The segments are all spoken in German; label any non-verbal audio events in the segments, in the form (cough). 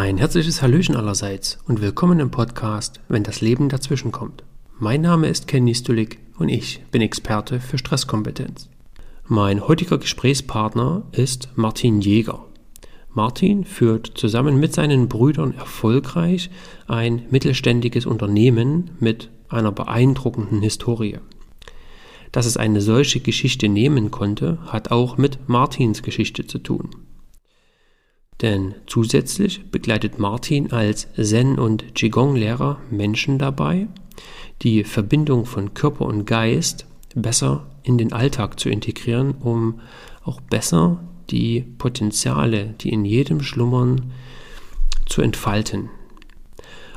Ein herzliches Hallöchen allerseits und willkommen im Podcast, wenn das Leben dazwischen kommt. Mein Name ist Ken Nistulik und ich bin Experte für Stresskompetenz. Mein heutiger Gesprächspartner ist Martin Jäger. Martin führt zusammen mit seinen Brüdern erfolgreich ein mittelständiges Unternehmen mit einer beeindruckenden Historie. Dass es eine solche Geschichte nehmen konnte, hat auch mit Martins Geschichte zu tun. Denn zusätzlich begleitet Martin als Zen- und Qigong-Lehrer Menschen dabei, die Verbindung von Körper und Geist besser in den Alltag zu integrieren, um auch besser die Potenziale, die in jedem schlummern, zu entfalten.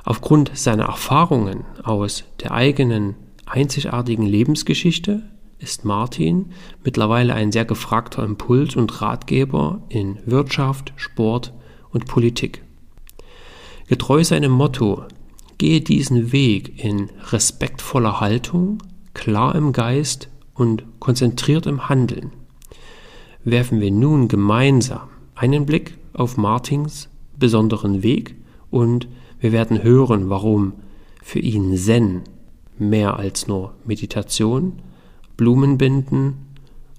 Aufgrund seiner Erfahrungen aus der eigenen einzigartigen Lebensgeschichte ist Martin mittlerweile ein sehr gefragter Impuls und Ratgeber in Wirtschaft, Sport und Politik. Getreu seinem Motto, gehe diesen Weg in respektvoller Haltung, klar im Geist und konzentriert im Handeln, werfen wir nun gemeinsam einen Blick auf Martins besonderen Weg und wir werden hören, warum für ihn Zen mehr als nur Meditation, Blumenbinden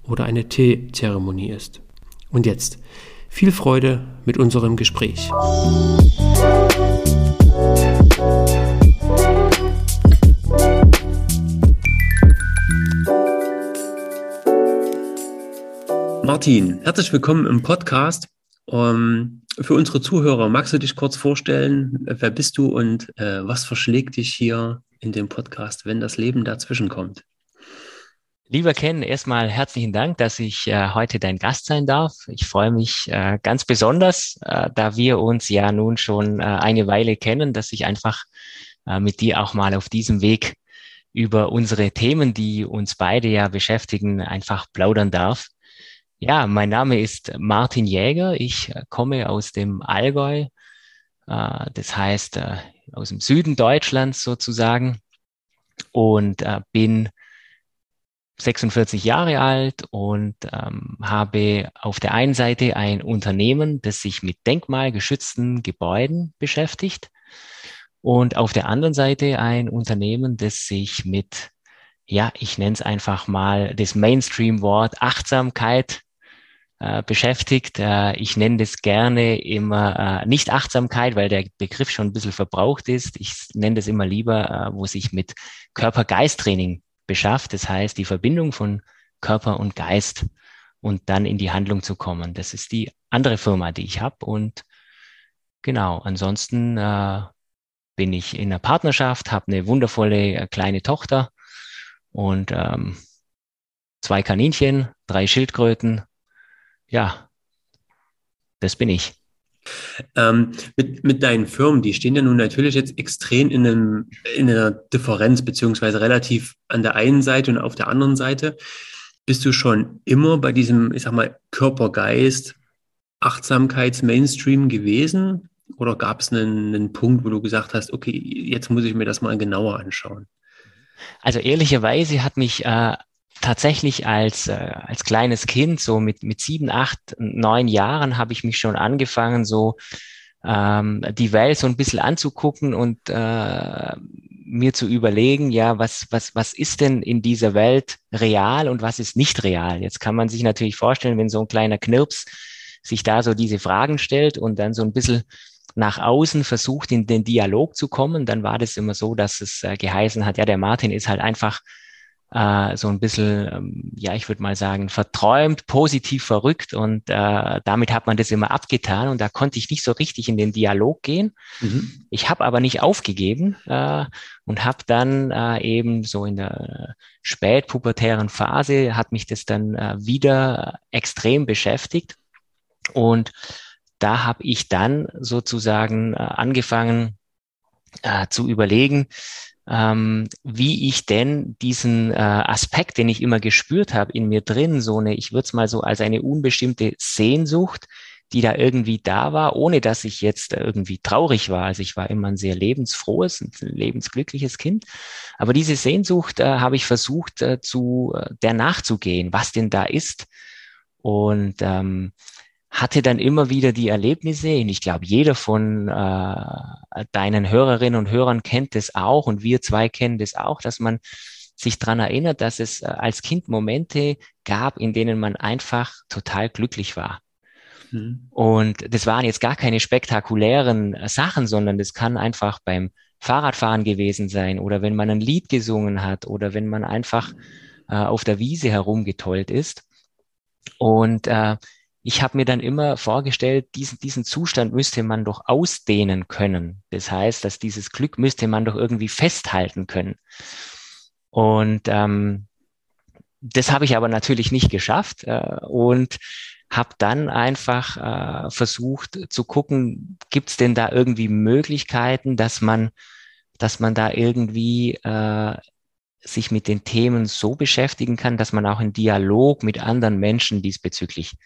oder eine Teezeremonie ist. Und jetzt viel Freude mit unserem Gespräch. Martin, herzlich willkommen im Podcast. Um, ähm, für unsere Zuhörer, magst du dich kurz vorstellen? Wer bist du und äh, was verschlägt dich hier in dem Podcast, wenn das Leben dazwischen kommt? Lieber Ken, erstmal herzlichen Dank, dass ich äh, heute dein Gast sein darf. Ich freue mich äh, ganz besonders, äh, da wir uns ja nun schon äh, eine Weile kennen, dass ich einfach äh, mit dir auch mal auf diesem Weg über unsere Themen, die uns beide ja beschäftigen, einfach plaudern darf. Ja, mein Name ist Martin Jäger. Ich äh, komme aus dem Allgäu, das heißt aus dem Süden Deutschlands sozusagen und bin 46 Jahre alt und ähm, habe auf der einen Seite ein Unternehmen, das sich mit denkmalgeschützten Gebäuden beschäftigt und auf der anderen Seite ein Unternehmen, das sich mit, ja, ich nenne es einfach mal das Mainstream-Wort Achtsamkeit äh, beschäftigt. Äh, ich nenne das gerne immer äh, nicht Achtsamkeit, weil der Begriff schon ein bisschen verbraucht ist. Ich nenne das immer lieber, äh, wo sich mit Körper-Geist-Training beschafft. Das heißt, die Verbindung von Körper und Geist und dann in die Handlung zu kommen. Das ist die andere Firma, die ich habe. Und genau, ansonsten äh, bin ich in einer Partnerschaft, habe eine wundervolle äh, kleine Tochter und ähm, zwei Kaninchen, drei Schildkröten. Ja, das bin ich. Ähm, mit, mit deinen Firmen, die stehen ja nun natürlich jetzt extrem in, einem, in einer Differenz, beziehungsweise relativ an der einen Seite und auf der anderen Seite. Bist du schon immer bei diesem, ich sag mal, Körper-Geist, Achtsamkeits-Mainstream gewesen? Oder gab es einen, einen Punkt, wo du gesagt hast, okay, jetzt muss ich mir das mal genauer anschauen? Also ehrlicherweise hat mich äh, tatsächlich als, äh, als kleines Kind, so mit, mit sieben, acht, neun Jahren, habe ich mich schon angefangen, so ähm, die Welt so ein bisschen anzugucken und äh, mir zu überlegen, ja, was, was, was ist denn in dieser Welt real und was ist nicht real? Jetzt kann man sich natürlich vorstellen, wenn so ein kleiner Knirps sich da so diese Fragen stellt und dann so ein bisschen nach außen versucht, in den Dialog zu kommen, dann war das immer so, dass es äh, geheißen hat, ja, der Martin ist halt einfach äh, so ein bisschen, ähm, ja, ich würde mal sagen, verträumt, positiv verrückt und äh, damit hat man das immer abgetan und da konnte ich nicht so richtig in den Dialog gehen. Mhm. Ich habe aber nicht aufgegeben äh, und habe dann äh, eben so in der spätpubertären Phase hat mich das dann äh, wieder extrem beschäftigt und da habe ich dann sozusagen äh, angefangen äh, zu überlegen, ähm, wie ich denn diesen äh, Aspekt, den ich immer gespürt habe in mir drin, so eine, ich würde es mal so als eine unbestimmte Sehnsucht, die da irgendwie da war, ohne dass ich jetzt irgendwie traurig war. Also ich war immer ein sehr lebensfrohes, ein lebensglückliches Kind. Aber diese Sehnsucht äh, habe ich versucht, äh, zu äh, der nachzugehen, was denn da ist. Und ähm, hatte dann immer wieder die Erlebnisse, und ich glaube, jeder von äh, deinen Hörerinnen und Hörern kennt das auch, und wir zwei kennen das auch, dass man sich dran erinnert, dass es äh, als Kind Momente gab, in denen man einfach total glücklich war. Mhm. Und das waren jetzt gar keine spektakulären äh, Sachen, sondern das kann einfach beim Fahrradfahren gewesen sein oder wenn man ein Lied gesungen hat oder wenn man einfach äh, auf der Wiese herumgetollt ist. Und äh, ich habe mir dann immer vorgestellt, diesen, diesen Zustand müsste man doch ausdehnen können. Das heißt, dass dieses Glück müsste man doch irgendwie festhalten können. Und ähm, das habe ich aber natürlich nicht geschafft äh, und habe dann einfach äh, versucht zu gucken, gibt es denn da irgendwie Möglichkeiten, dass man, dass man da irgendwie äh, sich mit den Themen so beschäftigen kann, dass man auch in Dialog mit anderen Menschen diesbezüglich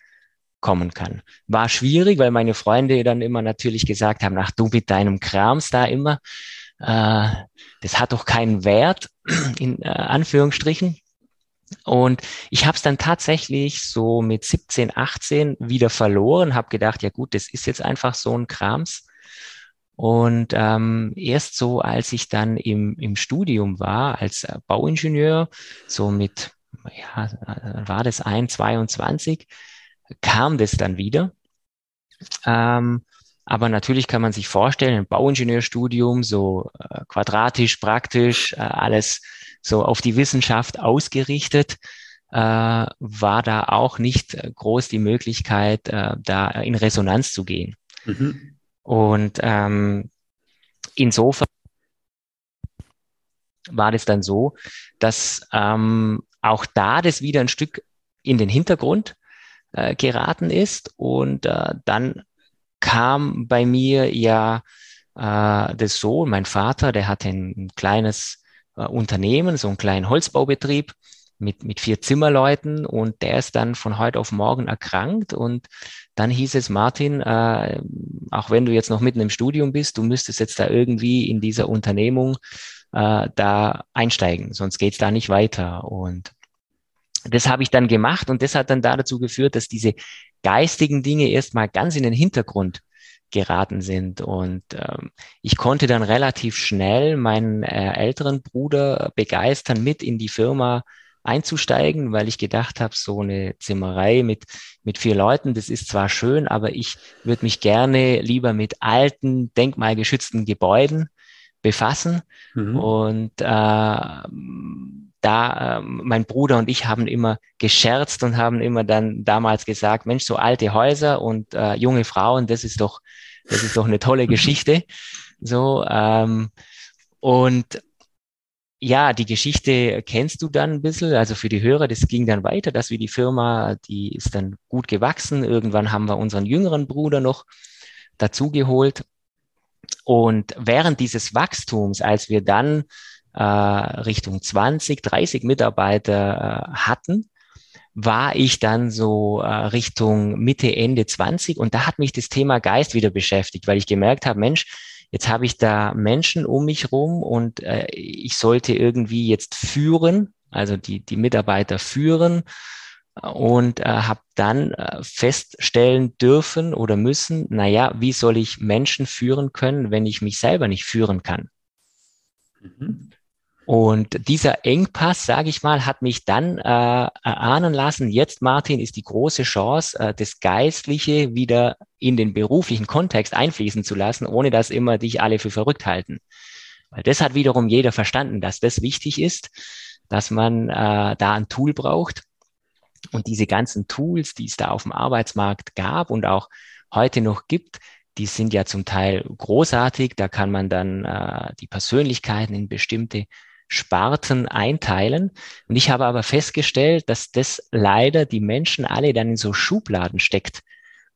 kommen kann. War schwierig, weil meine Freunde dann immer natürlich gesagt haben, ach du mit deinem Krams da immer, äh, das hat doch keinen Wert, (clears throat) in äh, Anführungsstrichen. Und ich habe es dann tatsächlich so mit 17, 18 wieder verloren, habe gedacht, ja gut, das ist jetzt einfach so ein Krams. Und ähm, erst so, als ich dann im, im Studium war, als äh, Bauingenieur, so mit, ja, äh, war das ein, 22, kam das dann wieder. Ähm, aber natürlich kann man sich vorstellen, ein Bauingenieurstudium, so äh, quadratisch, praktisch, äh, alles so auf die Wissenschaft ausgerichtet, äh, war da auch nicht groß die Möglichkeit, äh, da in Resonanz zu gehen. Mhm. Und ähm, insofern war das dann so, dass ähm, auch da das wieder ein Stück in den Hintergrund äh, geraten ist. Und äh, dann kam bei mir ja äh, das so, mein Vater, der hatte ein, kleines äh, Unternehmen, so einen kleinen Holzbaubetrieb mit, mit vier Zimmerleuten und der ist dann von heute auf morgen erkrankt und dann hieß es, Martin, äh, auch wenn du jetzt noch mitten im Studium bist, du müsstest jetzt da irgendwie in dieser Unternehmung äh, da einsteigen, sonst geht's da nicht weiter. Und das habe ich dann gemacht und das hat dann dazu geführt, dass diese geistigen Dinge erstmal ganz in den Hintergrund geraten sind. Und ähm, ich konnte dann relativ schnell meinen äh, älteren Bruder begeistern, mit in die Firma einzusteigen, weil ich gedacht habe, so eine Zimmerei mit, mit vier Leuten, das ist zwar schön, aber ich würde mich gerne lieber mit alten, denkmalgeschützten Gebäuden befassen. Mhm. Und äh, da, äh, mein Bruder und ich haben immer gescherzt und haben immer dann damals gesagt, Mensch, so alte Häuser und äh, junge Frauen, das ist doch, das ist doch eine tolle (laughs) Geschichte. So, ähm, und ja, die Geschichte kennst du dann ein bisschen. Also für die Hörer, das ging dann weiter, dass wir die Firma, die ist dann gut gewachsen. Irgendwann haben wir unseren jüngeren Bruder noch dazugeholt. Und während dieses Wachstums, als wir dann äh, Richtung 20, 30 Mitarbeiter äh, hatten, war ich dann so äh, Richtung Mitte, Ende 20 und da hat mich das Thema Geist wieder beschäftigt, weil ich gemerkt habe, Mensch, jetzt habe ich da Menschen um mich rum und äh, ich sollte irgendwie jetzt führen, also die, die Mitarbeiter führen und äh, habe dann äh, feststellen dürfen oder müssen, naja, wie soll ich Menschen führen können, wenn ich mich selber nicht führen kann? Mhm. Und dieser Engpass, sage ich mal, hat mich dann äh, erahnen lassen, jetzt, Martin, ist die große Chance, äh, das Geistliche wieder in den beruflichen Kontext einfließen zu lassen, ohne dass immer dich alle für verrückt halten. Weil das hat wiederum jeder verstanden, dass das wichtig ist, dass man äh, da ein Tool braucht. Und diese ganzen Tools, die es da auf dem Arbeitsmarkt gab und auch heute noch gibt, die sind ja zum Teil großartig. Da kann man dann äh, die Persönlichkeiten in bestimmte Sparten einteilen. Und ich habe aber festgestellt, dass das leider die Menschen alle dann in so Schubladen steckt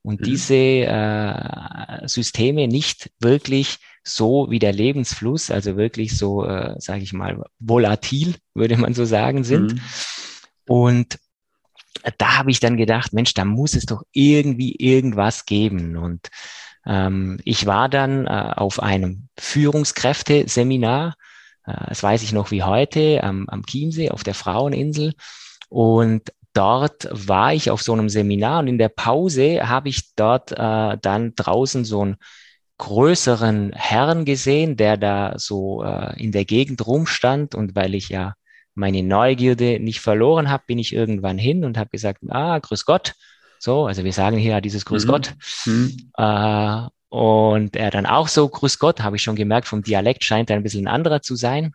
und mhm. diese äh, Systeme nicht wirklich so wie der Lebensfluss, also wirklich so, äh, sage ich mal, volatil, würde man so sagen, sind. Mhm. Und da habe ich dann gedacht, Mensch, da muss es doch irgendwie irgendwas geben. Und ähm, ich war dann äh, auf einem Führungskräfteseminar äh, das weiß ich noch wie heute, am, am Chiemsee auf der Fraueninsel. Und dort war ich auf so einem Seminar und in der Pause habe ich dort äh, dann draußen so einen größeren Herrn gesehen, der da so äh, in der Gegend rumstand und weil ich ja meine Neugierde nicht verloren habe, bin ich irgendwann hin und habe gesagt, ah, grüß Gott. So, also wir sagen hier dieses Grüß mhm. Gott. Mhm. Äh, und er dann auch so, Grüß Gott, habe ich schon gemerkt, vom Dialekt scheint er ein bisschen ein anderer zu sein.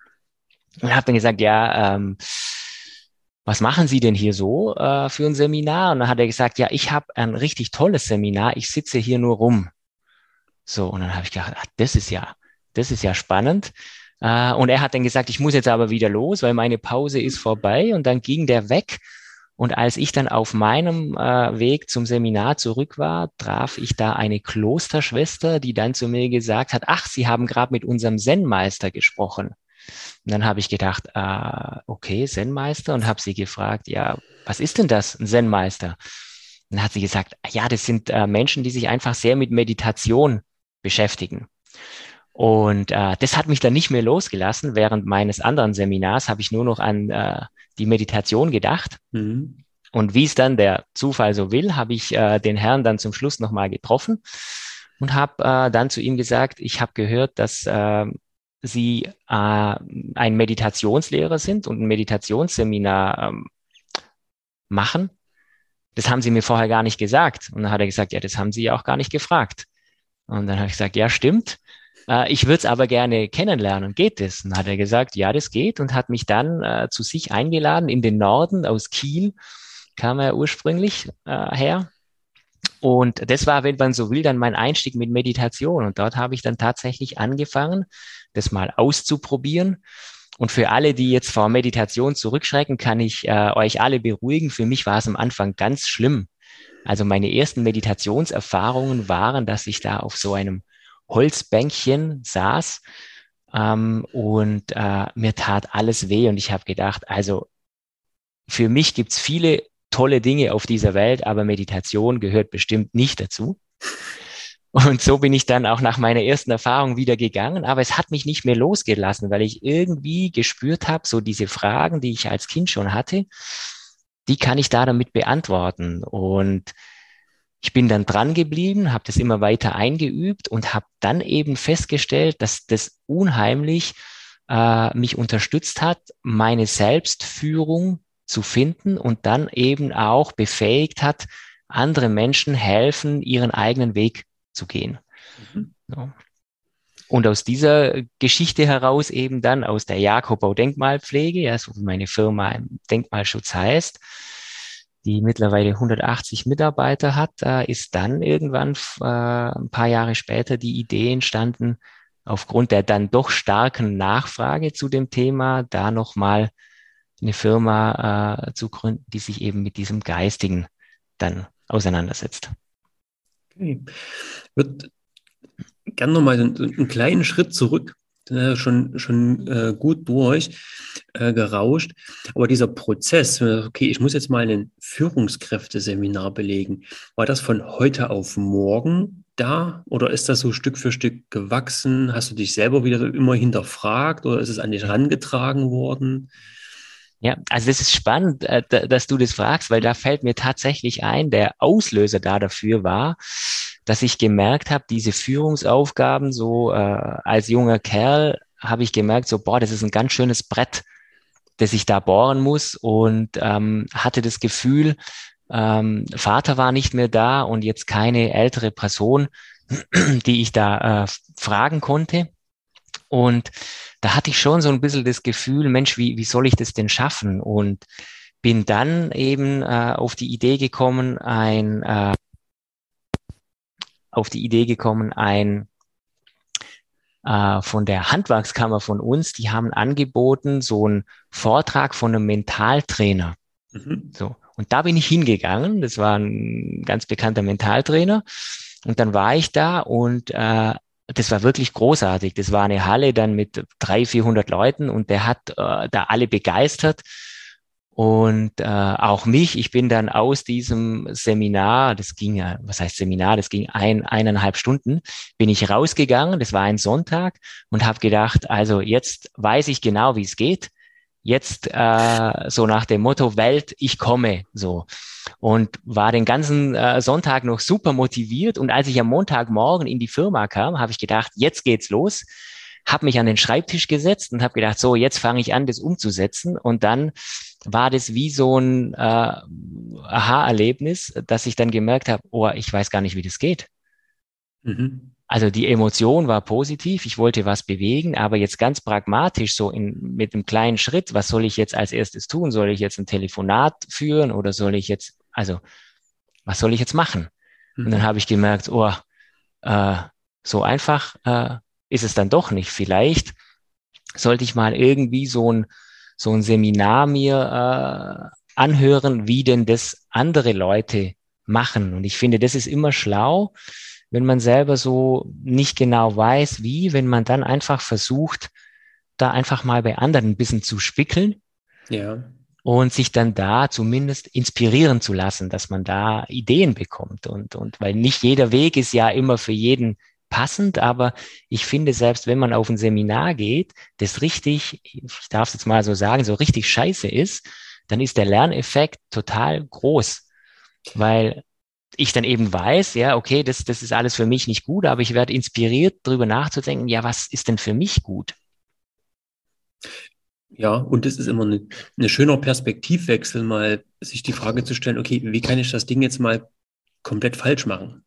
Und habe dann gesagt, ja, ähm, was machen Sie denn hier so äh, für ein Seminar? Und dann hat er gesagt, ja, ich habe ein richtig tolles Seminar, ich sitze hier nur rum. So, und dann habe ich gedacht, ach, das ist ja, das ist ja spannend. Äh, und er hat dann gesagt, ich muss jetzt aber wieder los, weil meine Pause ist vorbei. Und dann ging der weg. Und als ich dann auf meinem äh, Weg zum Seminar zurück war, traf ich da eine Klosterschwester, die dann zu mir gesagt hat, ach, Sie haben gerade mit unserem Zen-Meister gesprochen. Und dann habe ich gedacht, äh, okay, Zen-Meister und habe sie gefragt, ja, was ist denn das, ein Zen-Meister? Dann hat sie gesagt, ja, das sind äh, Menschen, die sich einfach sehr mit Meditation beschäftigen. Und äh, das hat mich dann nicht mehr losgelassen. Während meines anderen Seminars habe ich nur noch an äh, die Meditation gedacht. Mhm. Und wie es dann der Zufall so will, habe ich äh, den Herrn dann zum Schluss nochmal getroffen und habe äh, dann zu ihm gesagt, ich habe gehört, dass äh, Sie ein Meditationslehrer sind und ein Meditationsseminar ähm, machen. Das haben Sie mir vorher gar nicht gesagt. Und dann hat er gesagt, ja, das haben Sie ja auch gar nicht gefragt. Und dann habe ich gesagt, ja, stimmt. Äh, ich würde es aber gerne kennenlernen. Geht das? Und hat er gesagt, ja, das geht und hat mich dann äh, zu sich eingeladen in den Norden aus Kiel, kam er ursprünglich äh, her. Und das war, wenn man so will, dann mein Einstieg mit Meditation. Und dort habe ich dann tatsächlich angefangen, das mal auszuprobieren. Und für alle, die jetzt vor Meditation zurückschrecken, kann ich äh, euch alle beruhigen. Für mich war es am Anfang ganz schlimm. Also meine ersten Meditationserfahrungen waren, dass ich da auf so einem Holzbänkchen saß ähm, und äh, mir tat alles weh und ich habe gedacht, also für mich gibt's viele tolle Dinge auf dieser Welt, aber Meditation gehört bestimmt nicht dazu. (laughs) Und so bin ich dann auch nach meiner ersten Erfahrung wieder gegangen, aber es hat mich nicht mehr losgelassen, weil ich irgendwie gespürt habe, so diese Fragen, die ich als Kind schon hatte, die kann ich da damit beantworten. Und ich bin dann dran geblieben, habe das immer weiter eingeübt und habe dann eben festgestellt, dass das unheimlich äh, mich unterstützt hat, meine Selbstführung zu finden und dann eben auch befähigt hat, andere Menschen helfen, ihren eigenen Weg zu gehen. Mhm. So. Und aus dieser Geschichte heraus eben dann aus der Jakobau Denkmalpflege, ja, so wie meine Firma im Denkmalschutz heißt, die mittlerweile 180 Mitarbeiter hat, da ist dann irgendwann äh, ein paar Jahre später die Idee entstanden, aufgrund der dann doch starken Nachfrage zu dem Thema, da nochmal eine Firma äh, zu gründen, die sich eben mit diesem Geistigen dann auseinandersetzt. Okay. Ich würde gerne nochmal einen, einen kleinen Schritt zurück, äh, schon, schon äh, gut durch äh, gerauscht. Aber dieser Prozess, okay, ich muss jetzt mal ein Führungskräfteseminar belegen, war das von heute auf morgen da oder ist das so Stück für Stück gewachsen? Hast du dich selber wieder immer hinterfragt oder ist es an dich herangetragen worden? Ja, also das ist spannend, äh, dass du das fragst, weil da fällt mir tatsächlich ein, der Auslöser da dafür war, dass ich gemerkt habe, diese Führungsaufgaben so äh, als junger Kerl habe ich gemerkt, so boah, das ist ein ganz schönes Brett, das ich da bohren muss und ähm, hatte das Gefühl, ähm, Vater war nicht mehr da und jetzt keine ältere Person, (clears throat) die ich da äh, fragen konnte. Und da hatte ich schon so ein bisschen das Gefühl, Mensch, wie, wie soll ich das denn schaffen? Und bin dann eben äh, auf die Idee gekommen, ein äh, auf die Idee gekommen, ein äh, von der Handwerkskammer von uns, die haben angeboten, so einen Vortrag von einem Mentaltrainer. Mhm. So. Und da bin ich hingegangen. Das war ein ganz bekannter Mentaltrainer. Und dann war ich da und äh, das war wirklich großartig. Das war eine Halle dann mit drei, vierhundert Leuten und der hat äh, da alle begeistert und äh, auch mich. Ich bin dann aus diesem Seminar, das ging ja, was heißt Seminar, das ging ein, eineinhalb Stunden, bin ich rausgegangen. Das war ein Sonntag und habe gedacht, also jetzt weiß ich genau, wie es geht. jetzt äh, so nach dem Motto Welt, ich komme so und war den ganzen äh, Sonntag noch super motiviert und als ich am Montagmorgen in die Firma kam, habe ich gedacht, jetzt geht's los, habe mich an den Schreibtisch gesetzt und habe gedacht, so jetzt fange ich an, das umzusetzen und dann war das wie so ein äh, Aha-Erlebnis, dass ich dann gemerkt habe, oh, ich weiß gar nicht, wie das geht. Mhm. Also die Emotion war positiv, ich wollte was bewegen, aber jetzt ganz pragmatisch so in, mit einem kleinen Schritt, was soll ich jetzt als erstes tun? Soll ich jetzt ein Telefonat führen oder soll ich jetzt, also was soll ich jetzt machen? Mhm. Und dann mhm. habe ich gemerkt, oh, äh, so einfach äh, ist es dann doch nicht. Vielleicht sollte ich mal irgendwie so ein, so ein Seminar mir äh, anhören, wie denn das andere Leute machen. Und ich finde, das ist immer schlau, wenn man selber so nicht genau weiß, wie, wenn man dann einfach versucht, da einfach mal bei anderen ein bisschen zu spickeln. Ja. Und sich dann da zumindest inspirieren zu lassen, dass man da Ideen bekommt. Und, und weil nicht jeder Weg ist ja immer für jeden passend, aber ich finde, selbst wenn man auf ein Seminar geht, das richtig, ich darf es jetzt mal so sagen, so richtig scheiße ist, dann ist der Lerneffekt total groß. Weil ich dann eben weiß, ja, okay, das, das ist alles für mich nicht gut, aber ich werde inspiriert, darüber nachzudenken, ja, was ist denn für mich gut? Ja, und es ist immer ein eine schöner Perspektivwechsel, mal sich die Frage zu stellen, okay, wie kann ich das Ding jetzt mal komplett falsch machen?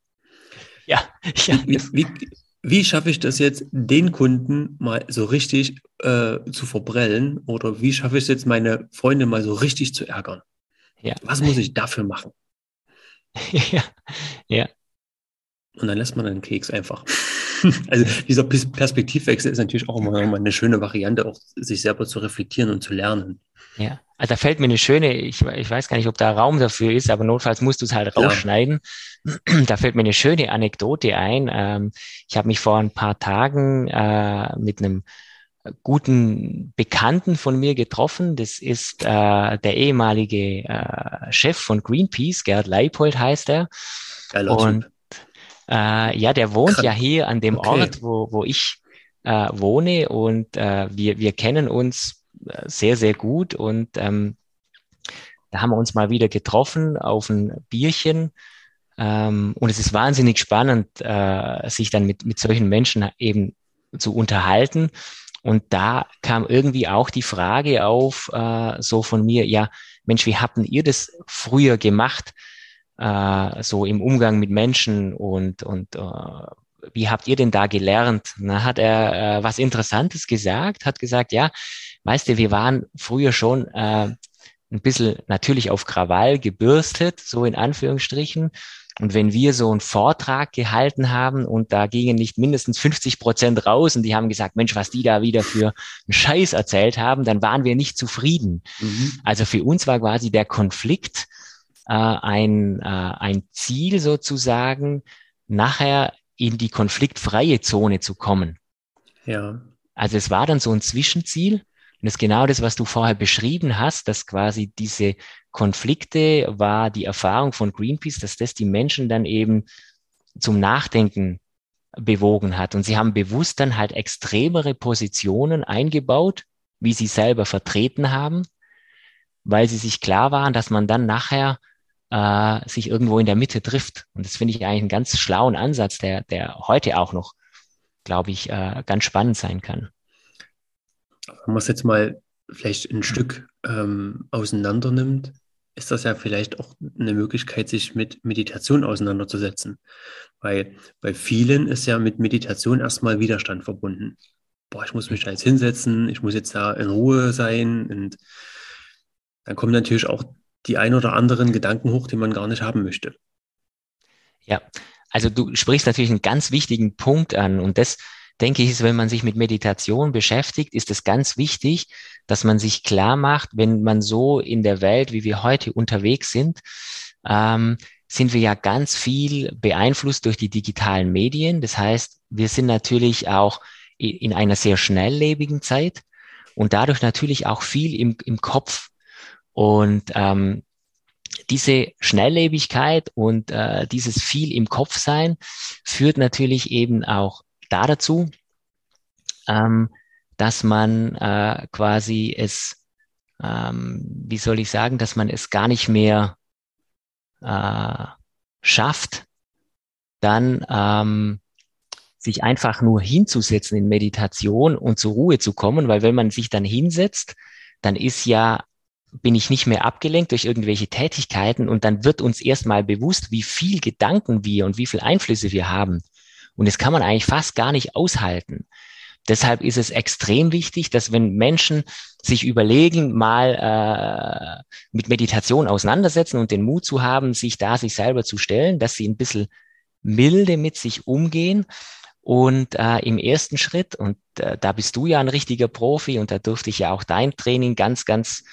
Ja, ja. Wie, wie, wie schaffe ich das jetzt, den Kunden mal so richtig äh, zu verbrellen? Oder wie schaffe ich es jetzt, meine Freunde mal so richtig zu ärgern? Ja. Was muss ich dafür machen? (laughs) ja, ja. Und dann lässt man den Keks einfach. (laughs) also dieser Perspektivwechsel ist natürlich auch immer eine schöne Variante, auch sich selber zu reflektieren und zu lernen. Ja, also da fällt mir eine schöne, ich, ich weiß gar nicht, ob da Raum dafür ist, aber notfalls musst du es halt rausschneiden. Ja. (clears throat) Da fällt mir eine schöne Anekdote ein. Ähm, ich habe mich vor ein paar Tagen äh, mit einem guten Bekannten von mir getroffen. Das ist äh, der ehemalige äh, Chef von Greenpeace, Gerd Leipold heißt er. Geiler und äh, ja, der wohnt Krank. ja hier an dem okay. Ort, wo, wo ich äh, wohne und äh, wir, wir kennen uns sehr, sehr gut und ähm, da haben wir uns mal wieder getroffen auf ein Bierchen. Ähm, und es ist wahnsinnig spannend, äh, sich dann mit, mit solchen Menschen eben zu unterhalten. Und da kam irgendwie auch die Frage auf, äh, so von mir, ja, Mensch, wie habt ihr das früher gemacht, äh, so im Umgang mit Menschen und, und äh, wie habt ihr denn da gelernt? Na, hat er äh, was Interessantes gesagt, hat gesagt, ja, weißt du, wir waren früher schon äh, ein bisschen natürlich auf Krawall gebürstet, so in Anführungsstrichen. Und wenn wir so einen Vortrag gehalten haben und da gingen nicht mindestens 50 Prozent raus und die haben gesagt, Mensch, was die da wieder für einen Scheiß erzählt haben, dann waren wir nicht zufrieden. Mhm. Also für uns war quasi der Konflikt äh, ein, äh, ein Ziel sozusagen, nachher in die konfliktfreie Zone zu kommen. Ja. Also es war dann so ein Zwischenziel. Und das ist genau das, was du vorher beschrieben hast, dass quasi diese Konflikte war die Erfahrung von Greenpeace, dass das die Menschen dann eben zum Nachdenken bewogen hat. Und sie haben bewusst dann halt extremere Positionen eingebaut, wie sie selber vertreten haben, weil sie sich klar waren, dass man dann nachher äh, sich irgendwo in der Mitte trifft. Und das finde ich eigentlich einen ganz schlauen Ansatz, der, der heute auch noch, glaube ich, äh, ganz spannend sein kann. Wenn man es jetzt mal vielleicht ein Stück ähm, auseinander nimmt, ist das ja vielleicht auch eine Möglichkeit, sich mit Meditation auseinanderzusetzen. Weil bei vielen ist ja mit Meditation erstmal Widerstand verbunden. Boah, ich muss mich da jetzt hinsetzen, ich muss jetzt da in Ruhe sein und dann kommen natürlich auch die ein oder anderen Gedanken hoch, die man gar nicht haben möchte. Ja, also du sprichst natürlich einen ganz wichtigen Punkt an und das denke ich, ist, wenn man sich mit Meditation beschäftigt, ist es ganz wichtig, dass man sich klar macht, wenn man so in der Welt, wie wir heute unterwegs sind, ähm, sind wir ja ganz viel beeinflusst durch die digitalen Medien. Das heißt, wir sind natürlich auch in einer sehr schnelllebigen Zeit und dadurch natürlich auch viel im, im Kopf. Und ähm, diese Schnelllebigkeit und äh, dieses viel im Kopf sein führt natürlich eben auch da dazu, ähm, dass man äh, quasi es ähm, wie soll ich sagen, dass man es gar nicht mehr äh, schafft, dann ähm, sich einfach nur hinzusetzen in Meditation und zur Ruhe zu kommen, weil wenn man sich dann hinsetzt, dann ist ja, bin ich nicht mehr abgelenkt durch irgendwelche Tätigkeiten und dann wird uns erstmal bewusst, wie viel Gedanken wir und wie viel Einflüsse wir haben. Und das kann man eigentlich fast gar nicht aushalten. Deshalb ist es extrem wichtig, dass wenn Menschen sich überlegen, mal äh, mit Meditation auseinandersetzen und den Mut zu haben, sich da sich selber zu stellen, dass sie ein bisschen milde mit sich umgehen und äh, im ersten Schritt, und äh, da bist du ja ein richtiger Profi und da durfte ich ja auch dein Training ganz, ganz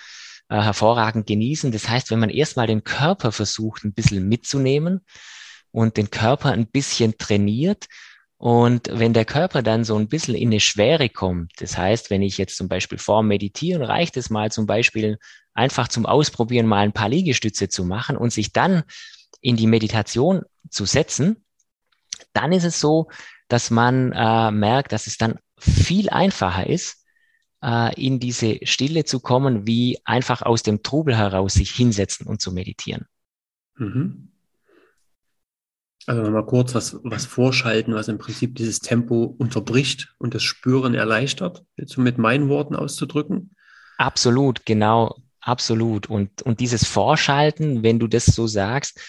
äh, hervorragend genießen. Das heißt, wenn man erstmal den Körper versucht, ein bisschen mitzunehmen und den Körper ein bisschen trainiert, und wenn der Körper dann so ein bisschen in eine Schwere kommt, das heißt, wenn ich jetzt zum Beispiel vorm Meditieren, reicht es mal zum Beispiel einfach zum Ausprobieren mal ein paar Liegestütze zu machen und sich dann in die Meditation zu setzen, dann ist es so, dass man äh, merkt, dass es dann viel einfacher ist, äh, in diese Stille zu kommen, wie einfach aus dem Trubel heraus sich hinsetzen und zu meditieren. Mhm. Also mal kurz was, was vorschalten, was im Prinzip dieses Tempo unterbricht und das Spüren erleichtert, jetzt mit meinen Worten auszudrücken. Absolut, genau, absolut. Und, und dieses Vorschalten, wenn du das so sagst,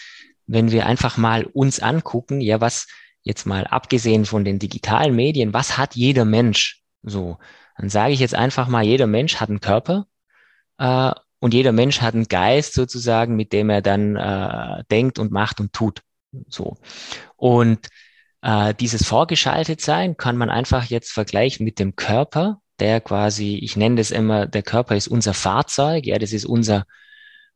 wenn wir einfach mal uns angucken, ja, was, jetzt mal abgesehen von den digitalen Medien, was hat jeder Mensch so? Dann sage ich jetzt einfach mal, jeder Mensch hat einen Körper äh, und jeder Mensch hat einen Geist sozusagen, mit dem er dann äh, denkt und macht und tut. So. Und äh, dieses vorgeschaltet sein kann man einfach jetzt vergleichen mit dem Körper, der quasi, ich nenne das immer, der Körper ist unser Fahrzeug, ja, das ist unser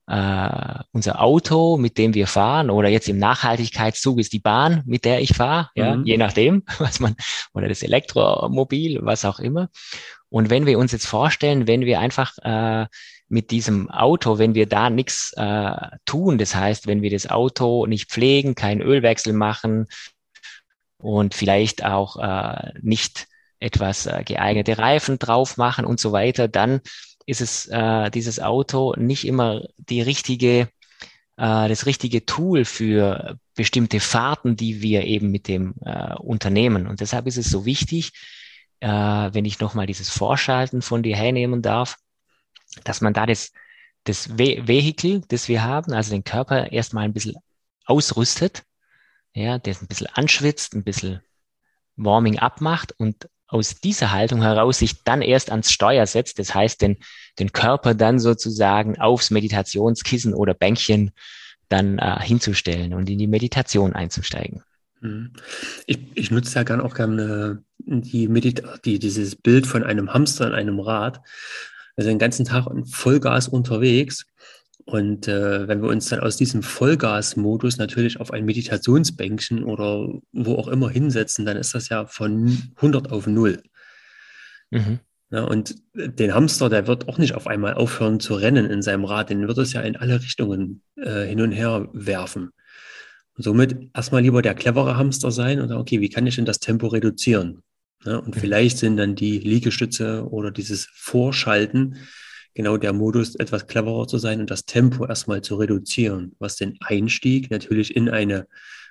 äh, unser Auto, mit dem wir fahren, oder jetzt im Nachhaltigkeitszug ist die Bahn, mit der ich fahre, ja, mhm. je nachdem, (laughs) was man, oder das Elektromobil, was auch immer. Und wenn wir uns jetzt vorstellen, wenn wir einfach äh, mit diesem Auto, wenn wir da nichts äh, tun, das heißt, wenn wir das Auto nicht pflegen, keinen Ölwechsel machen und vielleicht auch äh, nicht etwas äh, geeignete Reifen drauf machen und so weiter, dann ist es äh, dieses Auto nicht immer die richtige, äh, das richtige Tool für bestimmte Fahrten, die wir eben mit dem äh, Unternehmen. Und deshalb ist es so wichtig, äh, wenn ich nochmal dieses Vorschalten von dir hernehmen darf, dass man da das, das Ve Vehikel, das wir haben, also den Körper erstmal ein bisschen ausrüstet, ja, der ein bisschen anschwitzt, ein bisschen Warming up macht und aus dieser Haltung heraus sich dann erst ans Steuer setzt, das heißt, den, den Körper dann sozusagen aufs Meditationskissen oder Bänkchen dann äh, hinzustellen und in die Meditation einzusteigen. Mhm. Ich, ich nutze ja gern auch gerne die die, dieses Bild von einem Hamster in einem Rad. Also den ganzen Tag in Vollgas unterwegs und äh, wenn wir uns dann aus diesem Vollgasmodus natürlich auf ein Meditationsbänkchen oder wo auch immer hinsetzen, dann ist das ja von 100 auf 0. Mhm. Ja, und den Hamster, der wird auch nicht auf einmal aufhören zu rennen in seinem Rad, den wird es ja in alle Richtungen äh, hin und her werfen. Und somit erstmal lieber der clevere Hamster sein und sagen, okay, wie kann ich denn das Tempo reduzieren? Ja, und mhm. vielleicht sind dann die Liegestütze oder dieses Vorschalten genau der Modus, etwas cleverer zu sein und das Tempo erstmal zu reduzieren, was den Einstieg natürlich in eine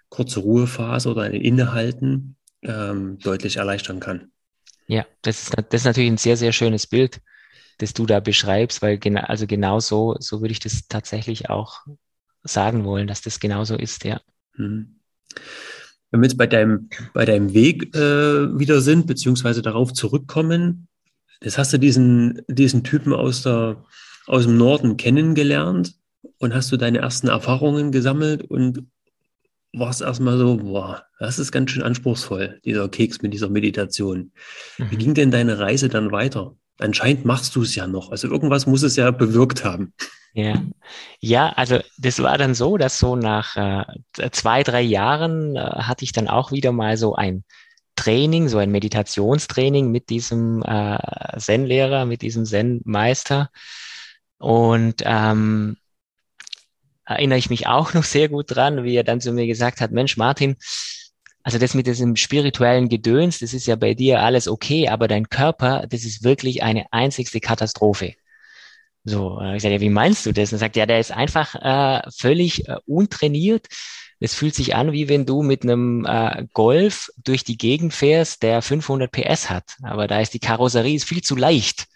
kurze Ruhephase oder ein Innehalten ähm, deutlich erleichtern kann. Ja, das ist, das ist natürlich ein sehr, sehr schönes Bild, das du da beschreibst, weil genau, also genau so, so würde ich das tatsächlich auch sagen wollen, dass das genauso ist, ja. Hm. Wenn wir jetzt bei deinem, bei deinem Weg äh, wieder sind, beziehungsweise darauf zurückkommen, Jetzt hast du diesen, diesen Typen aus, der, aus dem Norden kennengelernt und hast du deine ersten Erfahrungen gesammelt und warst erstmal so, boah, das ist ganz schön anspruchsvoll, dieser Keks mit dieser Meditation. Mhm. Wie ging denn deine Reise dann weiter? Anscheinend machst du es ja noch. Also irgendwas muss es ja bewirkt haben. Ja, ja, also das war dann so, dass so nach äh, zwei, drei Jahren äh, hatte ich dann auch wieder mal so ein Training, so ein Meditationstraining mit diesem äh, Zen-Lehrer, mit diesem Zen-Meister. Und ähm, erinnere ich mich auch noch sehr gut dran, wie er dann zu mir gesagt hat, Mensch, Martin, also das mit diesem spirituellen Gedöns, das ist ja bei dir alles okay, aber dein Körper, das ist wirklich eine einzigste Katastrophe. So, ich sage, ja, wie meinst du das? Und er sagt, ja, der ist einfach äh, völlig äh, untrainiert. Es fühlt sich an, wie wenn du mit einem äh, Golf durch die Gegend fährst, der 500 PS hat. Aber da ist die Karosserie ist viel zu leicht.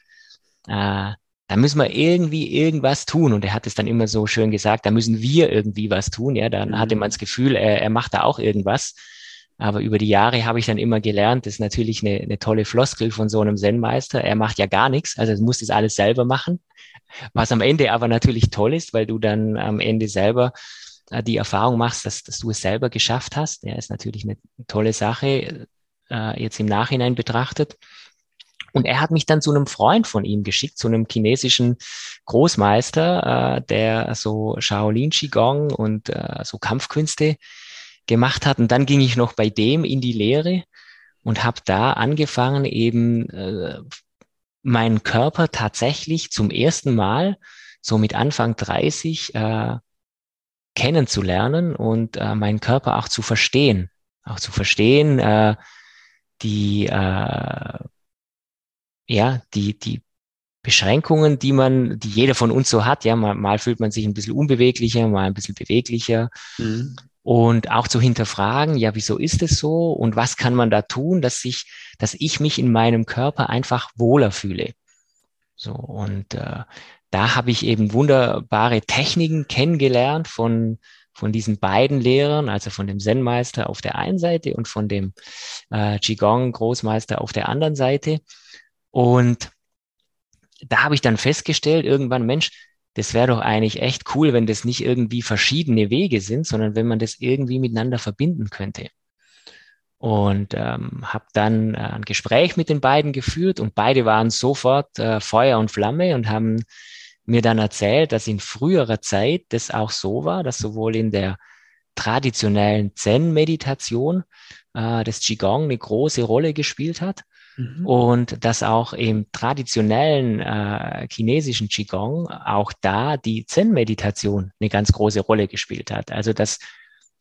Äh, da müssen wir irgendwie irgendwas tun. Und er hat es dann immer so schön gesagt, da müssen wir irgendwie was tun. Ja, dann mhm. hatte man das Gefühl, er, er macht da auch irgendwas. Aber über die Jahre habe ich dann immer gelernt, das ist natürlich eine, eine tolle Floskel von so einem Zen-Meister. Er macht ja gar nichts, also er muss das alles selber machen. Was am Ende aber natürlich toll ist, weil du dann am Ende selber äh, die Erfahrung machst, dass, dass du es selber geschafft hast. Ja, ist natürlich eine tolle Sache, äh, jetzt im Nachhinein betrachtet. Und er hat mich dann zu einem Freund von ihm geschickt, zu einem chinesischen Großmeister, äh, der so Shaolin Qigong und äh, so Kampfkünste gemacht hat. Und dann ging ich noch bei dem in die Lehre und habe da angefangen, eben äh, meinen Körper tatsächlich zum ersten Mal, so mit Anfang 30, äh, kennenzulernen und äh, meinen Körper auch zu verstehen. Auch zu verstehen, äh, die, äh, ja, die, die Beschränkungen, die man, die jeder von uns so hat. Ja, mal, mal fühlt man sich ein bisschen unbeweglicher, mal ein bisschen beweglicher. Mhm und auch zu hinterfragen, ja, wieso ist es so und was kann man da tun, dass ich, dass ich mich in meinem Körper einfach wohler fühle. So und äh, da habe ich eben wunderbare Techniken kennengelernt von von diesen beiden Lehrern, also von dem Zen-Meister auf der einen Seite und von dem äh, Qigong-Großmeister auf der anderen Seite. Und da habe ich dann festgestellt, irgendwann, Mensch, das wäre doch eigentlich echt cool, wenn das nicht irgendwie verschiedene Wege sind, sondern wenn man das irgendwie miteinander verbinden könnte. Und ähm, habe dann äh, ein Gespräch mit den beiden geführt und beide waren sofort äh, Feuer und Flamme und haben mir dann erzählt, dass in früherer Zeit das auch so war, dass sowohl in der traditionellen Zen-Meditation äh, das Qigong eine große Rolle gespielt hat, Mhm. Und dass auch im traditionellen äh, chinesischen Qigong auch da die Zen-Meditation eine ganz große Rolle gespielt hat. Also dass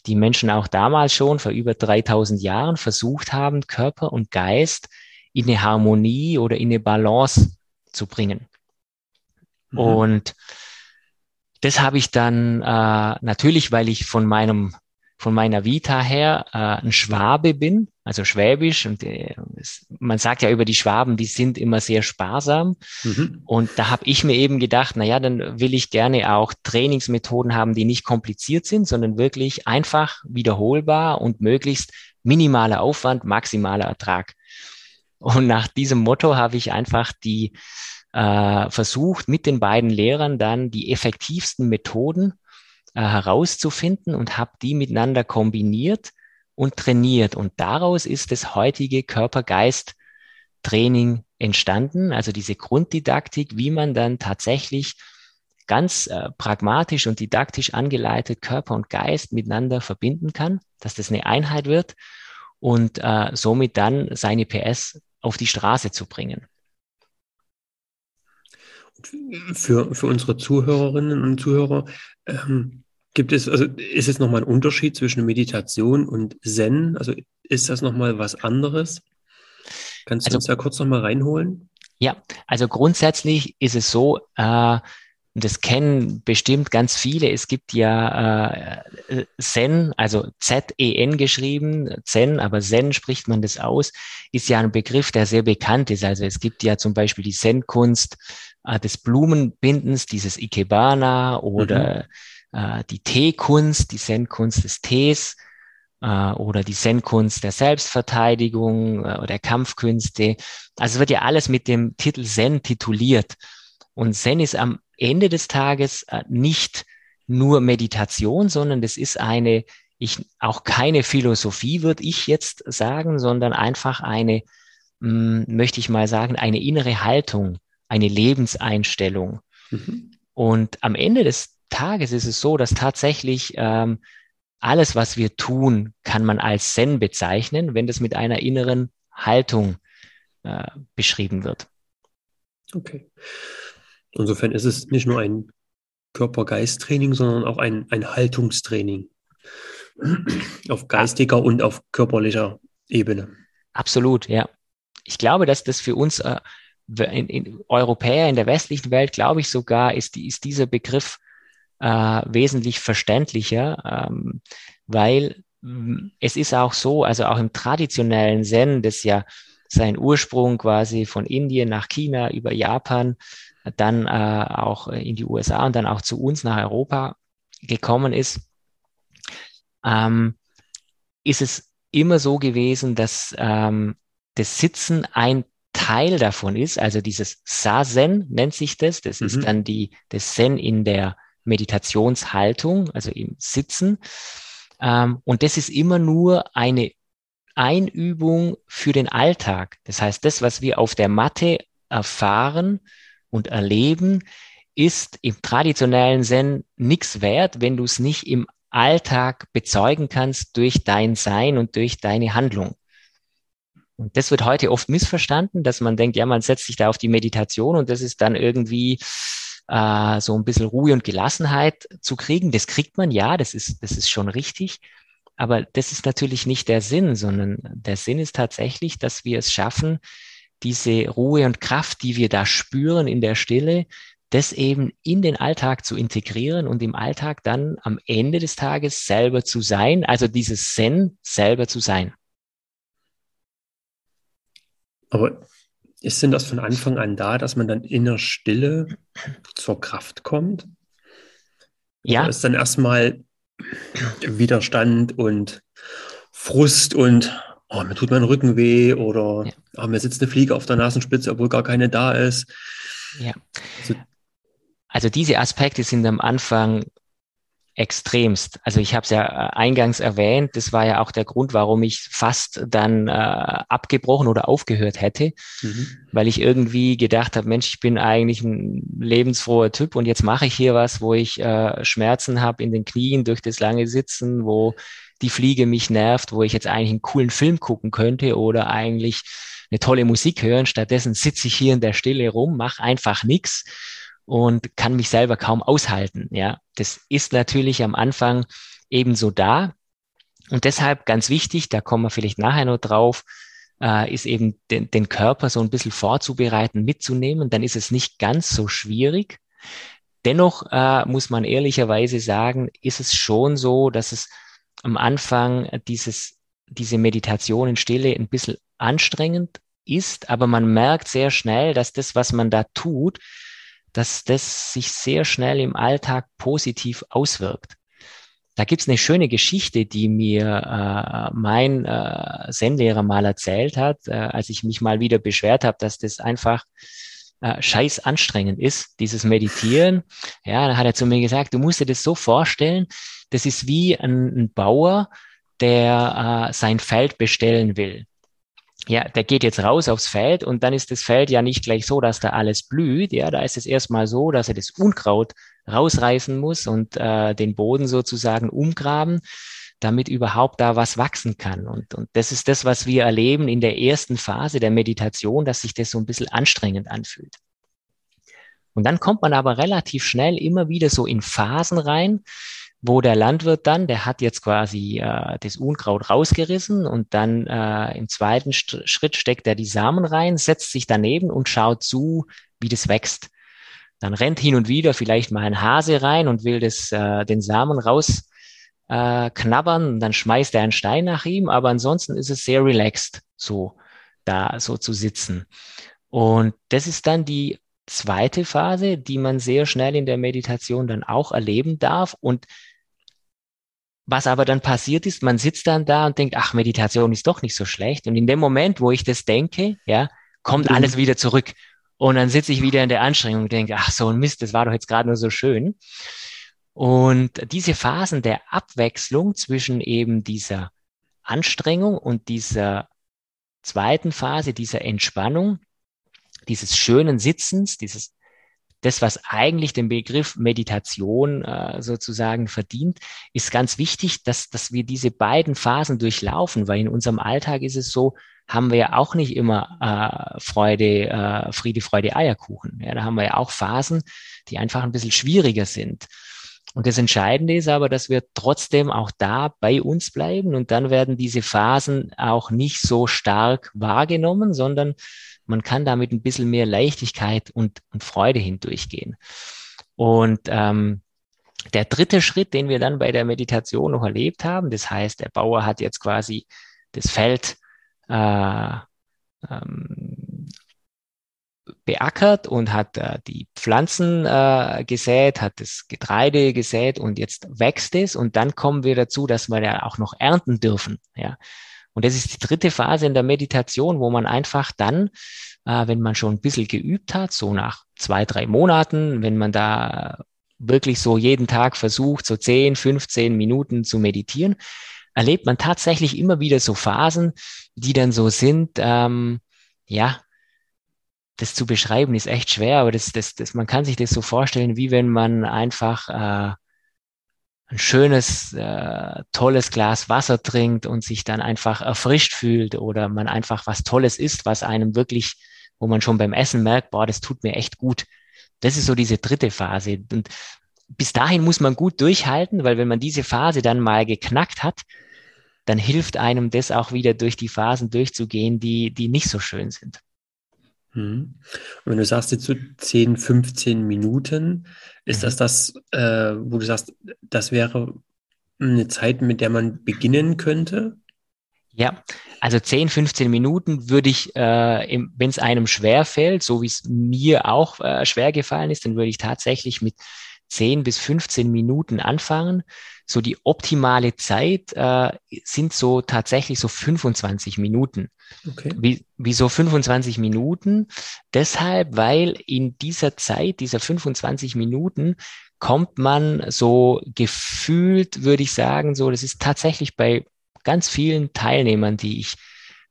die Menschen auch damals schon vor über 3000 Jahren versucht haben, Körper und Geist in eine Harmonie oder in eine Balance zu bringen. Mhm. Und das habe ich dann äh, natürlich, weil ich von meinem von meiner Vita her äh, ein Schwabe bin, also Schwäbisch. Und äh, es, man sagt ja über die Schwaben, die sind immer sehr sparsam. Mhm. Und da habe ich mir eben gedacht, na ja, dann will ich gerne auch Trainingsmethoden haben, die nicht kompliziert sind, sondern wirklich einfach wiederholbar und möglichst minimaler Aufwand, maximaler Ertrag. Und nach diesem Motto habe ich einfach die äh, versucht, mit den beiden Lehrern dann die effektivsten Methoden äh, herauszufinden und habe die miteinander kombiniert und trainiert. Und daraus ist das heutige Körper-Geist-Training entstanden, also diese Grunddidaktik, wie man dann tatsächlich ganz äh, pragmatisch und didaktisch angeleitet Körper und Geist miteinander verbinden kann, dass das eine Einheit wird und äh, somit dann seine PS auf die Straße zu bringen. Für, für unsere Zuhörerinnen und Zuhörer, ähm, Gibt es, also ist es nochmal ein Unterschied zwischen Meditation und Zen? Also ist das nochmal was anderes? Kannst du also, uns da kurz nochmal reinholen? Ja, also grundsätzlich ist es so, äh, das kennen bestimmt ganz viele. Es gibt ja äh, Zen, also Z-E-N geschrieben, Zen, aber Zen spricht man das aus, ist ja ein Begriff, der sehr bekannt ist. Also es gibt ja zum Beispiel die Zen-Kunst äh, des Blumenbindens, dieses Ikebana oder mhm äh, die Teekunst, die Zen-Kunst des Tees äh, oder die Zen-Kunst der Selbstverteidigung äh, oder Kampfkünste. Also wird ja alles mit dem Titel Zen tituliert. Und Zen ist am Ende des Tages äh, nicht nur Meditation, sondern das ist eine, ich, auch keine Philosophie, würde ich jetzt sagen, sondern einfach eine, mh, hm, möchte ich mal sagen, eine innere Haltung, eine Lebenseinstellung. Mhm. Und am Ende des Tages ist es so, dass tatsächlich ähm, alles, was wir tun, kann man als Zen bezeichnen, wenn das mit einer inneren Haltung äh, beschrieben wird. Okay. Insofern ist es nicht nur ein Körper-Geist-Training, sondern auch ein, ein Haltungstraining auf geistiger und auf körperlicher Ebene. Absolut, ja. Ich glaube, dass das für uns äh, in, in Europäer in der westlichen Welt, glaube ich sogar, ist, ist dieser Begriff äh, wesentlich verständlicher, ähm, weil mm, es ist auch so, also auch im traditionellen Zen, das ja seinen Ursprung quasi von Indien nach China über Japan, dann äh, auch in die USA und dann auch zu uns nach Europa gekommen ist, ähm, ist es immer so gewesen, dass ähm, das Sitzen ein Teil davon ist, also dieses Sazen nennt sich das, das mhm. ist dann die, das Zen in der Meditationshaltung, also im Sitzen. Ähm, und das ist immer nur eine Einübung für den Alltag. Das heißt, das, was wir auf der Matte erfahren und erleben, ist im traditionellen Zen nichts wert, wenn du es nicht im Alltag bezeugen kannst durch dein Sein und durch deine Handlung. Und das wird heute oft missverstanden, dass man denkt, ja, man setzt sich da auf die Meditation und das ist dann irgendwie äh, so ein bisschen Ruhe und Gelassenheit zu kriegen. Das kriegt man, ja, das ist, das ist schon richtig. Aber das ist natürlich nicht der Sinn, sondern der Sinn ist tatsächlich, dass wir es schaffen, diese Ruhe und Kraft, die wir da spüren in der Stille, das eben in den Alltag zu integrieren und im Alltag dann am Ende des Tages selber zu sein, also dieses Zen selber zu sein. Aber ist denn das von Anfang an da, dass man dann in der Stille zur Kraft kommt? Ja. Oder ist dann erstmal Widerstand und Frust und oh, mir tut mein Rücken weh oder ja. oh, mir sitzt eine Fliege auf der Nasenspitze, obwohl gar keine da ist. Ja. Also, also diese Aspekte sind am Anfang extremst. Also ich habe es ja äh, eingangs erwähnt, das war ja auch der Grund, warum ich fast dann äh, abgebrochen oder aufgehört hätte, mhm. weil ich irgendwie gedacht habe, Mensch, ich bin eigentlich ein lebensfroher Typ und jetzt mache ich hier was, wo ich äh, Schmerzen habe in den Knien durch das lange Sitzen, wo die Fliege mich nervt, wo ich jetzt eigentlich einen coolen Film gucken könnte oder eigentlich eine tolle Musik hören. Stattdessen sitze ich hier in der Stille rum, mache einfach nichts und kann mich selber kaum aushalten. Ja, das ist natürlich am Anfang ebenso da. Und deshalb ganz wichtig, da kommen wir vielleicht nachher noch drauf, äh, ist eben den, den Körper so ein bisschen vorzubereiten, mitzunehmen. Dann ist es nicht ganz so schwierig. Dennoch äh, muss man ehrlicherweise sagen, ist es schon so, dass es am Anfang dieses, diese Meditation in Stille ein bisschen anstrengend ist, aber man merkt sehr schnell, dass das, was man da tut, dass das sich sehr schnell im Alltag positiv auswirkt. Da gibt's eine schöne Geschichte, die mir äh, mein äh, Zen-Lehrer mal erzählt hat, äh, als ich mich mal wieder beschwert habe, dass das einfach äh, scheiß anstrengend ist, dieses Meditieren. Ja, da hat er zu mir gesagt, du musst dir das so vorstellen, das ist wie ein, ein Bauer, der äh, sein Feld bestellen will ja, der geht jetzt raus aufs Feld und dann ist das Feld ja nicht gleich so, dass da alles blüht. Ja, da ist es erstmal so, dass er das Unkraut rausreißen muss und äh, den Boden sozusagen umgraben, damit überhaupt da was wachsen kann. Und, und das ist das, was wir erleben in der ersten Phase der Meditation, dass sich das so ein bisschen anstrengend anfühlt. Und dann kommt man aber relativ schnell immer wieder so in Phasen rein, wo der Landwirt dann, der hat jetzt quasi äh, das Unkraut rausgerissen und dann äh, im zweiten St Schritt steckt er die Samen rein, setzt sich daneben und schaut zu, wie das wächst. Dann rennt hin und wieder vielleicht mal ein Hase rein und will das, äh, den Samen raus äh, und dann schmeißt er einen Stein nach ihm, aber ansonsten ist es sehr relaxed, so da so zu sitzen. Und das ist dann die zweite Phase, die man sehr schnell in der Meditation dann auch erleben darf und was aber dann passiert ist, man sitzt dann da und denkt, ach, Meditation ist doch nicht so schlecht. Und in dem Moment, wo ich das denke, ja, kommt mhm. alles wieder zurück. Und dann sitze ich wieder in der Anstrengung und denke, ach, so ein Mist, das war doch jetzt gerade nur so schön. Und diese Phasen der Abwechslung zwischen eben dieser Anstrengung und dieser zweiten Phase, dieser Entspannung, dieses schönen Sitzens, dieses das, was eigentlich den Begriff Meditation äh, sozusagen verdient, ist ganz wichtig, dass, dass wir diese beiden Phasen durchlaufen, weil in unserem Alltag ist es so, haben wir ja auch nicht immer äh, Freude, äh, Friede, Freude, Eierkuchen. Ja, da haben wir ja auch Phasen, die einfach ein bisschen schwieriger sind. Und das Entscheidende ist aber, dass wir trotzdem auch da bei uns bleiben und dann werden diese Phasen auch nicht so stark wahrgenommen, sondern man kann damit ein bisschen mehr Leichtigkeit und, und Freude hindurchgehen. Und ähm, der dritte Schritt, den wir dann bei der Meditation noch erlebt haben, das heißt, der Bauer hat jetzt quasi das Feld äh, ähm, beackert und hat äh, die Pflanzen äh, gesät, hat das Getreide gesät und jetzt wächst es und dann kommen wir dazu, dass wir ja auch noch ernten dürfen. Ja. Und das ist die dritte Phase in der Meditation, wo man einfach dann, äh, wenn man schon ein bisschen geübt hat, so nach zwei, drei Monaten, wenn man da wirklich so jeden Tag versucht, so 10, 15 Minuten zu meditieren, erlebt man tatsächlich immer wieder so Phasen, die dann so sind, ähm, ja, das zu beschreiben ist echt schwer, aber das, das, das, man kann sich das so vorstellen, wie wenn man einfach äh, ein schönes, äh, tolles Glas Wasser trinkt und sich dann einfach erfrischt fühlt oder man einfach was Tolles isst, was einem wirklich, wo man schon beim Essen merkt, boah, das tut mir echt gut. Das ist so diese dritte Phase. Und bis dahin muss man gut durchhalten, weil wenn man diese Phase dann mal geknackt hat, dann hilft einem das auch wieder durch die Phasen durchzugehen, die, die nicht so schön sind. Mhm. Und wenn du sagst jetzt so 10, 15 Minuten, ist mhm. das das, äh, wo du sagst, das wäre eine Zeit, mit der man beginnen könnte? Ja, also 10, 15 Minuten würde ich, äh, wenn es einem schwer fällt, so wie es mir auch äh, schwer gefallen ist, dann würde ich tatsächlich mit 10 bis 15 Minuten anfangen. So die optimale Zeit äh, sind so tatsächlich so 25 Minuten. Okay. Wie, wieso 25 Minuten? Deshalb, weil in dieser Zeit, dieser 25 Minuten, kommt man so gefühlt, würde ich sagen, so, das ist tatsächlich bei ganz vielen Teilnehmern, die ich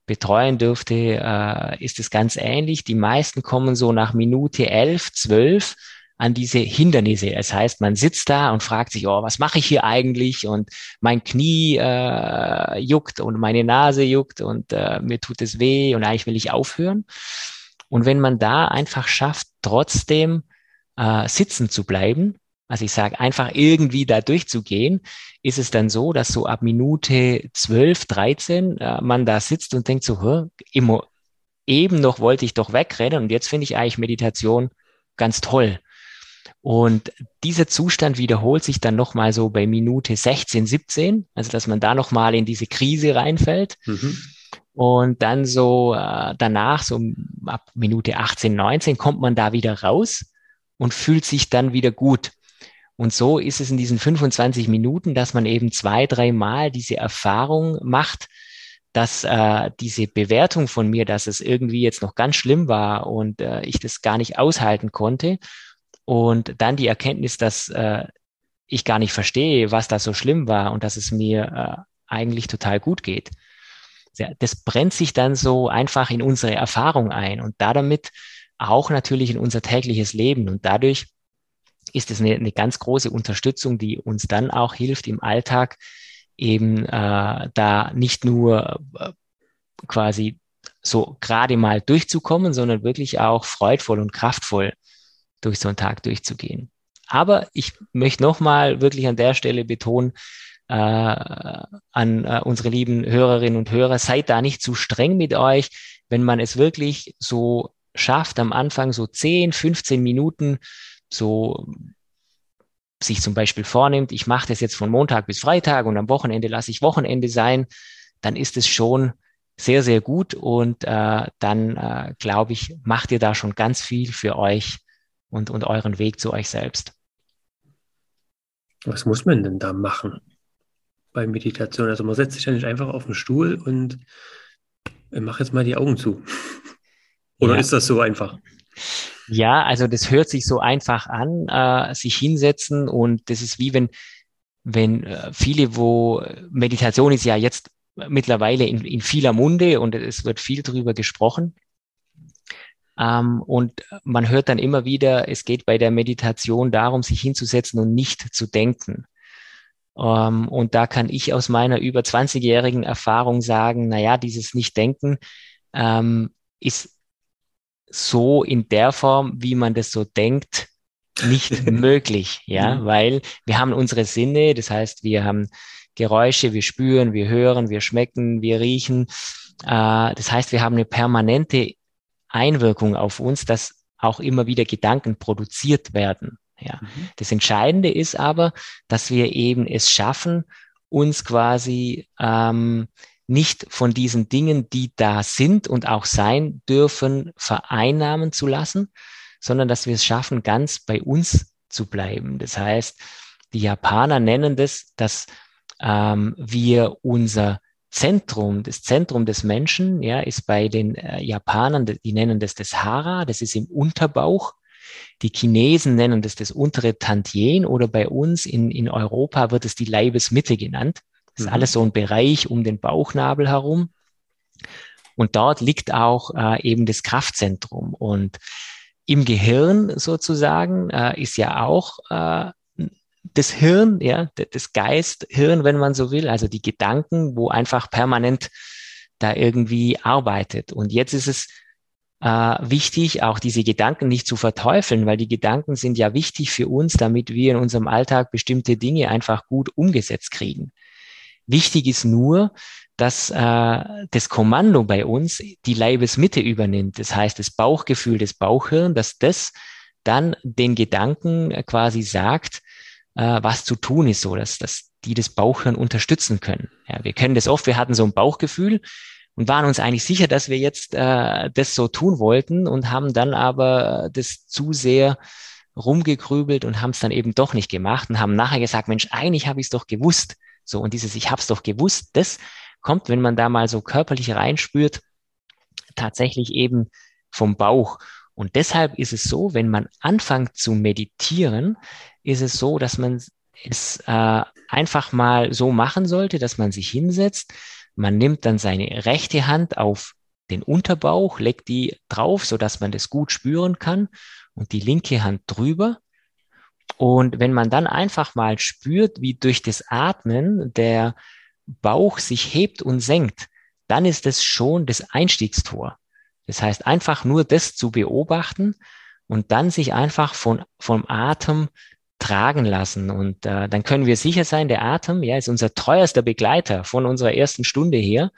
betreuen dürfte, äh, ist es ganz ähnlich. Die meisten kommen so nach Minute 11, 12 an diese Hindernisse. Es heißt, man sitzt da und fragt sich, oh, was mache ich hier eigentlich? Und mein Knie äh, juckt und meine Nase juckt und äh, mir tut es weh und eigentlich will ich aufhören. Und wenn man da einfach schafft, trotzdem äh, sitzen zu bleiben, also ich sage einfach irgendwie da durchzugehen, ist es dann so, dass so ab Minute 12, 13 äh, man da sitzt und denkt so, immer, eben noch wollte ich doch wegrennen und jetzt finde ich eigentlich Meditation ganz toll. Und dieser Zustand wiederholt sich dann nochmal so bei Minute 16, 17, also dass man da nochmal in diese Krise reinfällt. Mhm. Und dann so äh, danach, so ab Minute 18, 19, kommt man da wieder raus und fühlt sich dann wieder gut. Und so ist es in diesen 25 Minuten, dass man eben zwei, dreimal diese Erfahrung macht, dass äh, diese Bewertung von mir, dass es irgendwie jetzt noch ganz schlimm war und äh, ich das gar nicht aushalten konnte und dann die Erkenntnis, dass äh, ich gar nicht verstehe, was da so schlimm war und dass es mir äh, eigentlich total gut geht. Das brennt sich dann so einfach in unsere Erfahrung ein und damit auch natürlich in unser tägliches Leben. Und dadurch ist es eine, eine ganz große Unterstützung, die uns dann auch hilft im Alltag, eben äh, da nicht nur äh, quasi so gerade mal durchzukommen, sondern wirklich auch freudvoll und kraftvoll durch so einen Tag durchzugehen. Aber ich möchte nochmal wirklich an der Stelle betonen, äh, an äh, unsere lieben Hörerinnen und Hörer, seid da nicht zu streng mit euch, wenn man es wirklich so schafft, am Anfang so 10, 15 Minuten so sich zum Beispiel vornimmt, ich mache das jetzt von Montag bis Freitag und am Wochenende lasse ich Wochenende sein, dann ist es schon sehr, sehr gut und äh, dann, äh, glaube ich, macht ihr da schon ganz viel für euch und, und euren Weg zu euch selbst. Was muss man denn da machen bei Meditation? Also man setzt sich ja nicht einfach auf den Stuhl und mach jetzt mal die Augen zu. (laughs) Oder ja. ist das so einfach? Ja, also das hört sich so einfach an, äh, sich hinsetzen und das ist wie wenn, wenn äh, viele, wo Meditation ist ja jetzt mittlerweile in, in vieler Munde und es wird viel drüber gesprochen. Ähm, und man hört dann immer wieder, es geht bei der Meditation darum, sich hinzusetzen und nicht zu denken. Ähm, und da kann ich aus meiner über 20-jährigen Erfahrung sagen, na ja, dieses Nicht-Denken ähm, ist so in der Form, wie man das so denkt, nicht (laughs) möglich, ja, weil wir haben unsere Sinne, das heißt, wir haben Geräusche, wir spüren, wir hören, wir schmecken, wir riechen. Äh, das heißt, wir haben eine permanente Einwirkung auf uns, dass auch immer wieder Gedanken produziert werden. Ja. Mhm. Das Entscheidende ist aber, dass wir eben es schaffen, uns quasi ähm, nicht von diesen Dingen, die da sind und auch sein dürfen, vereinnahmen zu lassen, sondern dass wir es schaffen, ganz bei uns zu bleiben. Das heißt, die Japaner nennen das, dass ähm, wir unser Zentrum, das Zentrum des Menschen, ja, ist bei den äh, Japanern, die nennen das das Hara, das ist im Unterbauch. Die Chinesen nennen das das untere Tantien oder bei uns in, in Europa wird es die Leibesmitte genannt. Das ist mhm. alles so ein Bereich um den Bauchnabel herum. Und dort liegt auch äh, eben das Kraftzentrum. Und im Gehirn sozusagen äh, ist ja auch äh, das Hirn, ja, das Geist, Hirn, wenn man so will, also die Gedanken, wo einfach permanent da irgendwie arbeitet. Und jetzt ist es äh, wichtig, auch diese Gedanken nicht zu verteufeln, weil die Gedanken sind ja wichtig für uns, damit wir in unserem Alltag bestimmte Dinge einfach gut umgesetzt kriegen. Wichtig ist nur, dass äh, das Kommando bei uns die Leibesmitte übernimmt. Das heißt, das Bauchgefühl, das Bauchhirn, dass das dann den Gedanken quasi sagt, äh, was zu tun ist, so dass, dass die das Bauchhirn unterstützen können. Ja, wir kennen das oft, wir hatten so ein Bauchgefühl und waren uns eigentlich sicher, dass wir jetzt äh, das so tun wollten und haben dann aber das zu sehr rumgegrübelt und haben es dann eben doch nicht gemacht und haben nachher gesagt, Mensch, eigentlich habe ich es doch gewusst. So, und dieses Ich habe es doch gewusst, das kommt, wenn man da mal so körperlich reinspürt, tatsächlich eben vom Bauch. Und deshalb ist es so, wenn man anfängt zu meditieren, ist es so, dass man es äh, einfach mal so machen sollte, dass man sich hinsetzt. Man nimmt dann seine rechte Hand auf den Unterbauch, legt die drauf, so dass man das gut spüren kann und die linke Hand drüber. Und wenn man dann einfach mal spürt, wie durch das Atmen der Bauch sich hebt und senkt, dann ist es schon das Einstiegstor. Das heißt, einfach nur das zu beobachten und dann sich einfach von, vom Atem tragen lassen. Und äh, dann können wir sicher sein, der Atem ja, ist unser treuerster Begleiter von unserer ersten Stunde hier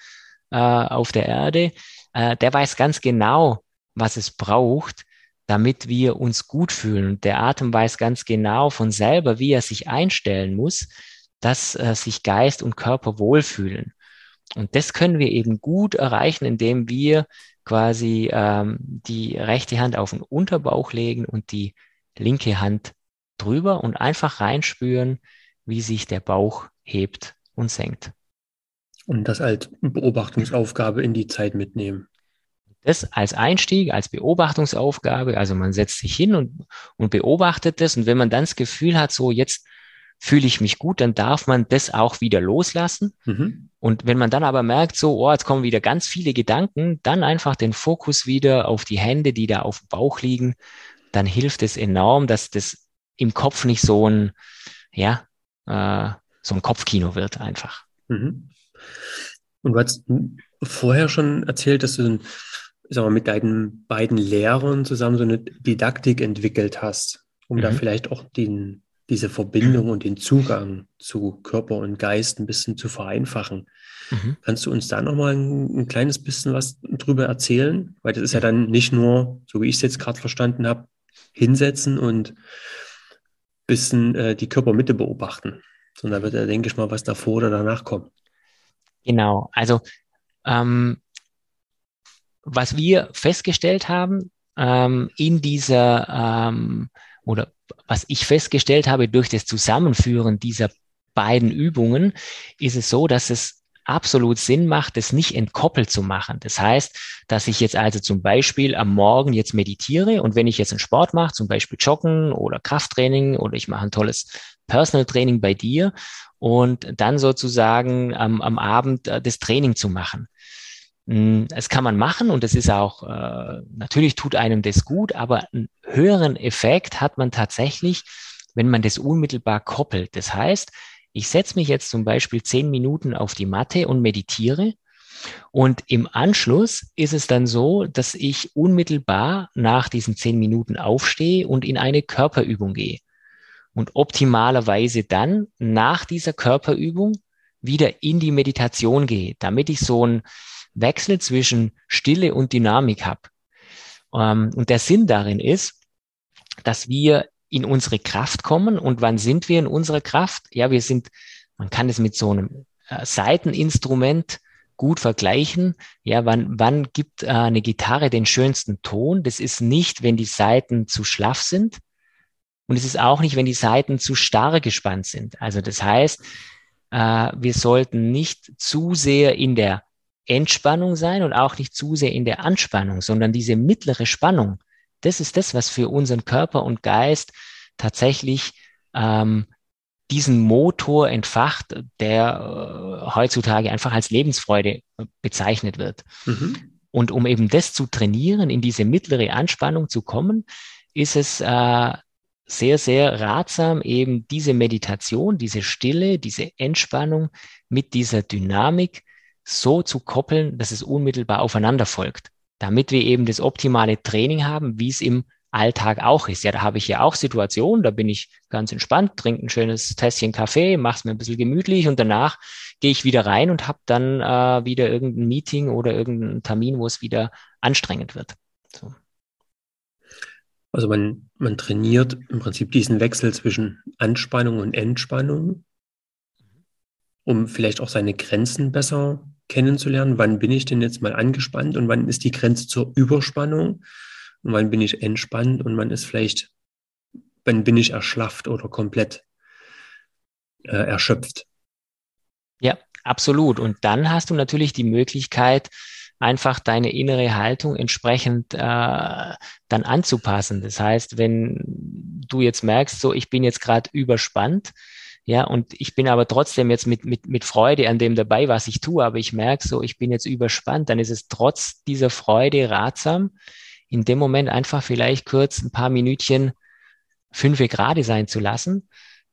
äh, auf der Erde. Äh, der weiß ganz genau, was es braucht, damit wir uns gut fühlen. Und der Atem weiß ganz genau von selber, wie er sich einstellen muss, dass äh, sich Geist und Körper wohlfühlen. Und das können wir eben gut erreichen, indem wir quasi ähm, die rechte Hand auf den Unterbauch legen und die linke Hand drüber und einfach reinspüren, wie sich der Bauch hebt und senkt. Und das als Beobachtungsaufgabe in die Zeit mitnehmen. Das als Einstieg, als Beobachtungsaufgabe, also man setzt sich hin und, und beobachtet das und wenn man dann das Gefühl hat, so jetzt fühle ich mich gut, dann darf man das auch wieder loslassen. Mhm. Und wenn man dann aber merkt, so, oh, jetzt kommen wieder ganz viele Gedanken, dann einfach den Fokus wieder auf die Hände, die da auf dem Bauch liegen, dann hilft es enorm, dass das im Kopf nicht so ein, ja, äh, so ein Kopfkino wird einfach. Mhm. Und du hast vorher schon erzählt, dass du sag mal, mit deinen beiden Lehrern zusammen so eine Didaktik entwickelt hast, um mhm. da vielleicht auch den, diese Verbindung und den Zugang zu Körper und Geist ein bisschen zu vereinfachen. Mhm. Kannst du uns da nochmal ein, ein kleines bisschen was drüber erzählen? Weil das ist ja dann nicht nur, so wie ich es jetzt gerade verstanden habe, hinsetzen und bisschen äh, die Körpermitte beobachten, sondern da wird ja, denke ich mal, was davor oder danach kommen. Genau, also ähm, was wir festgestellt haben ähm, in dieser ähm, oder was ich festgestellt habe durch das Zusammenführen dieser beiden Übungen, ist es so, dass es absolut Sinn macht, es nicht entkoppelt zu machen. Das heißt, dass ich jetzt also zum Beispiel am Morgen jetzt meditiere und wenn ich jetzt einen Sport mache, zum Beispiel Joggen oder Krafttraining oder ich mache ein tolles Personal Training bei dir und dann sozusagen am, am Abend äh, das Training zu machen. Hm, das kann man machen und das ist auch, äh, natürlich tut einem das gut, aber einen höheren Effekt hat man tatsächlich, wenn man das unmittelbar koppelt. Das heißt, ich setze mich jetzt zum Beispiel zehn Minuten auf die Matte und meditiere Und im Anschluss ist es dann so, dass ich unmittelbar nach diesen zehn Minuten aufstehe und in eine Körperübung gehe. Und optimalerweise dann nach dieser Körperübung wieder in die Meditation gehe, damit ich so einen Wechsel zwischen Stille und Dynamik habe. Ähm, und der Sinn darin ist, dass wir in unsere Kraft kommen. Und wann sind wir in unserer Kraft? Ja, wir sind, man kann es mit so einem äh, Seiteninstrument gut vergleichen. Ja, wann, wann gibt äh, eine Gitarre den schönsten Ton? Das ist nicht, wenn die Seiten zu schlaff sind. Und es ist auch nicht, wenn die Seiten zu starr gespannt sind. Also das heißt, äh, wir sollten nicht zu sehr in der Entspannung sein und auch nicht zu sehr in der Anspannung, sondern diese mittlere Spannung, das ist das, was für unseren Körper und Geist tatsächlich ähm, diesen Motor entfacht, der äh, heutzutage einfach als Lebensfreude bezeichnet wird. Mhm. Und um eben das zu trainieren, in diese mittlere Anspannung zu kommen, ist es äh, sehr, sehr ratsam, eben diese Meditation, diese Stille, diese Entspannung mit dieser Dynamik so zu koppeln, dass es unmittelbar aufeinander folgt, damit wir eben das optimale Training haben, wie es im Alltag auch ist. Ja, da habe ich ja auch Situationen, da bin ich ganz entspannt, trinke ein schönes Tässchen Kaffee, mache es mir ein bisschen gemütlich und danach gehe ich wieder rein und habe dann äh, wieder irgendein Meeting oder irgendeinen Termin, wo es wieder anstrengend wird. So. Also man, man trainiert im Prinzip diesen Wechsel zwischen Anspannung und Entspannung, um vielleicht auch seine Grenzen besser kennenzulernen. Wann bin ich denn jetzt mal angespannt und wann ist die Grenze zur Überspannung? Und wann bin ich entspannt und wann ist vielleicht, wann bin ich erschlafft oder komplett äh, erschöpft? Ja, absolut. Und dann hast du natürlich die Möglichkeit, einfach deine innere Haltung entsprechend äh, dann anzupassen. Das heißt, wenn du jetzt merkst, so ich bin jetzt gerade überspannt, ja, und ich bin aber trotzdem jetzt mit, mit, mit Freude an dem dabei, was ich tue, aber ich merke so, ich bin jetzt überspannt, dann ist es trotz dieser Freude ratsam, in dem Moment einfach vielleicht kurz ein paar Minütchen fünf gerade sein zu lassen,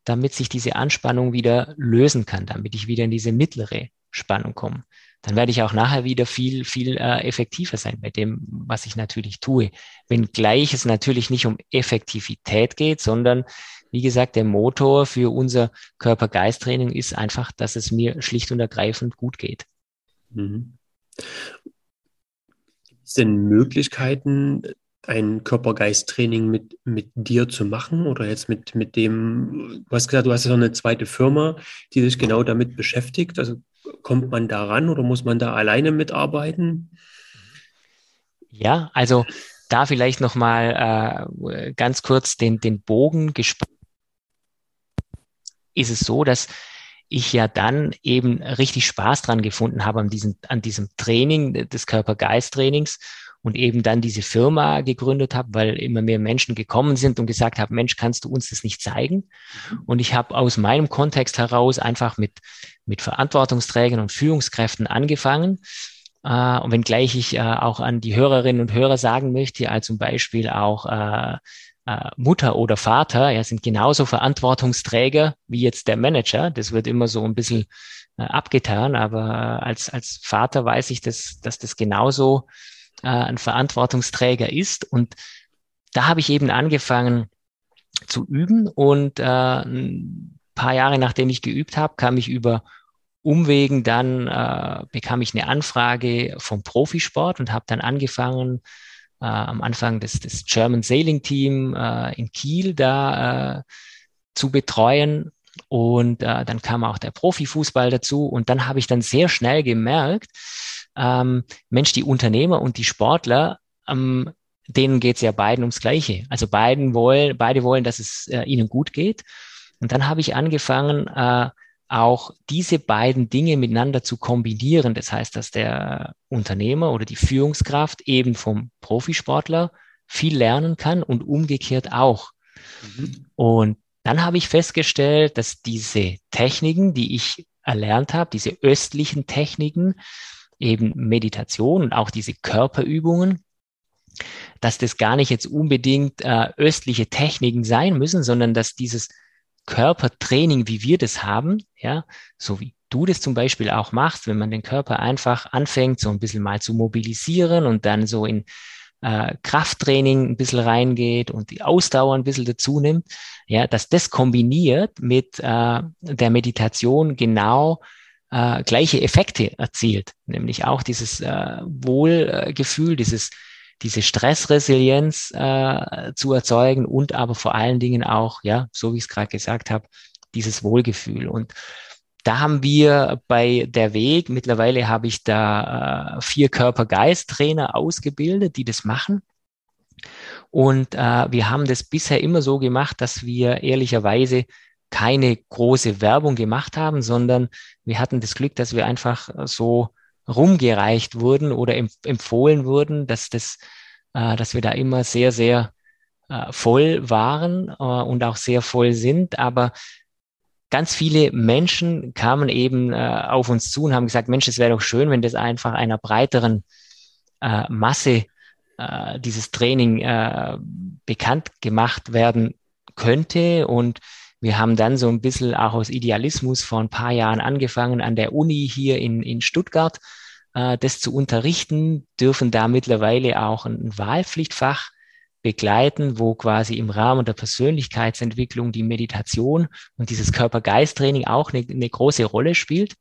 damit sich diese Anspannung wieder lösen kann, damit ich wieder in diese mittlere Spannung komme. Dann werde ich auch nachher wieder viel, viel äh, effektiver sein bei dem, was ich natürlich tue. Wenngleich es natürlich nicht um Effektivität geht, sondern wie gesagt, der Motor für unser Körper-Geist-Training ist einfach, dass es mir schlicht und ergreifend gut geht. Mhm. Gibt es denn Möglichkeiten, ein Körper-Geist-Training mit, mit dir zu machen oder jetzt mit, mit dem, du hast gesagt, du hast ja noch eine zweite Firma, die sich genau damit beschäftigt. Also kommt man da ran oder muss man da alleine mitarbeiten? Ja, also da vielleicht nochmal äh, ganz kurz den, den Bogen gespannt. Ist es so, dass ich ja dann eben richtig Spaß dran gefunden habe an diesem, an diesem Training des Körper-Geist-Trainings und eben dann diese Firma gegründet habe, weil immer mehr Menschen gekommen sind und gesagt haben, Mensch, kannst du uns das nicht zeigen? Und ich habe aus meinem Kontext heraus einfach mit, mit Verantwortungsträgern und Führungskräften angefangen. Äh, und wenngleich ich äh, auch an die Hörerinnen und Hörer sagen möchte, als zum Beispiel auch äh, äh, Mutter oder Vater, ja, sind genauso Verantwortungsträger wie jetzt der Manager. Das wird immer so ein bisschen äh, abgetan, aber als, als Vater weiß ich, dass, dass das genauso äh, ein Verantwortungsträger ist. Und da habe ich eben angefangen zu üben und äh, ein paar Jahre nachdem ich geübt habe, kam ich über Umwegen dann, äh, bekam ich eine Anfrage vom Profisport und habe dann angefangen, äh, am Anfang des, des German Sailing Team äh, in Kiel da äh, zu betreuen. Und äh, dann kam auch der Profifußball dazu. Und dann habe ich dann sehr schnell gemerkt, ähm, Mensch, die Unternehmer und die Sportler, ähm, denen geht es ja beiden ums Gleiche. Also beiden wollen, beide wollen, dass es äh, ihnen gut geht. Und dann habe ich angefangen, äh, auch diese beiden Dinge miteinander zu kombinieren. Das heißt, dass der Unternehmer oder die Führungskraft eben vom Profisportler viel lernen kann und umgekehrt auch. Mhm. Und dann habe ich festgestellt, dass diese Techniken, die ich erlernt habe, diese östlichen Techniken, eben Meditation und auch diese Körperübungen, dass das gar nicht jetzt unbedingt äh, östliche Techniken sein müssen, sondern dass dieses Körpertraining, wie wir das haben, ja, so wie du das zum Beispiel auch machst, wenn man den Körper einfach anfängt, so ein bisschen mal zu mobilisieren und dann so in äh, Krafttraining ein bisschen reingeht und die Ausdauer ein bisschen dazu nimmt, ja, dass das kombiniert mit äh, der Meditation genau äh, gleiche Effekte erzielt, nämlich auch dieses äh, Wohlgefühl, dieses diese Stressresilienz äh, zu erzeugen und aber vor allen Dingen auch, ja, so wie ich es gerade gesagt habe, dieses Wohlgefühl. Und da haben wir bei der Weg, mittlerweile habe ich da äh, vier Körper-Geist-Trainer ausgebildet, die das machen. Und äh, wir haben das bisher immer so gemacht, dass wir ehrlicherweise keine große Werbung gemacht haben, sondern wir hatten das Glück, dass wir einfach so rumgereicht wurden oder empf empfohlen wurden, dass das, äh, dass wir da immer sehr, sehr äh, voll waren äh, und auch sehr voll sind. Aber ganz viele Menschen kamen eben äh, auf uns zu und haben gesagt, Mensch, es wäre doch schön, wenn das einfach einer breiteren äh, Masse äh, dieses Training bekannt gemacht werden könnte. Und wir haben dann so ein bisschen auch aus Idealismus vor ein paar Jahren angefangen, an der Uni hier in, in Stuttgart äh, das zu unterrichten, dürfen da mittlerweile auch ein Wahlpflichtfach begleiten, wo quasi im Rahmen der Persönlichkeitsentwicklung die Meditation und dieses Körper-Geist-Training auch eine, eine, große Rolle spielt.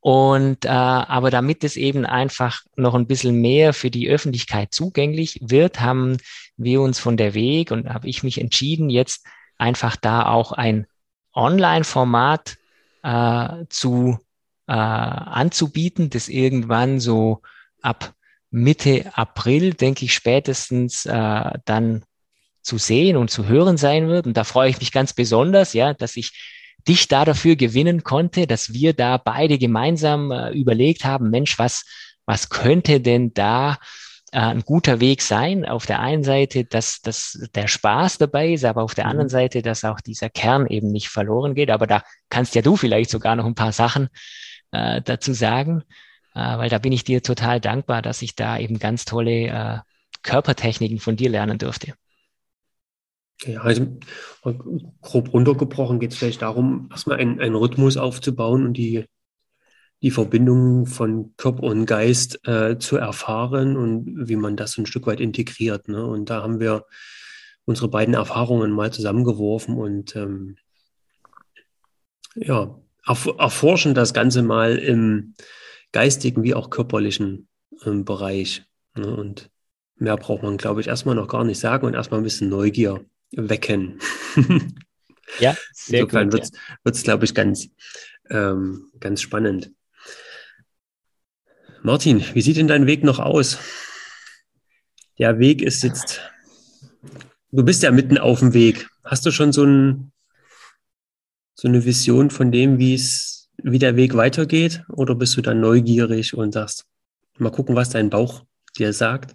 Und äh, aber damit es eben einfach noch ein bisschen mehr für die Öffentlichkeit zugänglich wird, haben wir uns von der Weg und habe ich mich entschieden, jetzt einfach da auch ein Online-Format äh, zu äh, anzubieten, das irgendwann so ab Mitte April, denke ich, spätestens äh, dann zu sehen und zu hören sein wird. Und da freue ich mich ganz besonders, ja, dass ich dich da dafür gewinnen konnte, dass wir da beide gemeinsam äh, überlegt haben, Mensch, was, was könnte denn da äh, ein guter Weg sein? Auf der einen Seite, dass, dass der Spaß dabei ist, aber auf der anderen mhm. Seite, dass auch dieser Kern eben nicht verloren geht. Aber da kannst ja du vielleicht sogar noch ein paar Sachen äh, dazu sagen äh, weil da bin ich dir total dankbar, dass ich da eben ganz tolle äh, Körpertechniken von dir lernen durfte. Ja, also grob runtergebrochen geht es vielleicht darum, erstmal einen, einen Rhythmus aufzubauen und die, die Verbindung von Körper und Geist äh, zu erfahren und wie man das ein Stück weit integriert. Ne? Und da haben wir unsere beiden Erfahrungen mal zusammengeworfen und ähm, ja, erf erforschen das Ganze mal im, geistigen wie auch körperlichen ähm, Bereich. Ne? Und mehr braucht man, glaube ich, erstmal noch gar nicht sagen und erstmal ein bisschen Neugier wecken. ja, (laughs) sehr Insofern wird es, ja. glaube ich, ganz, ähm, ganz spannend. Martin, wie sieht denn dein Weg noch aus? Der Weg ist jetzt, du bist ja mitten auf dem Weg. Hast du schon so, ein, so eine Vision von dem, wie es wie der Weg weitergeht? Oder bist du dann neugierig und sagst, mal gucken, was dein Bauch dir sagt?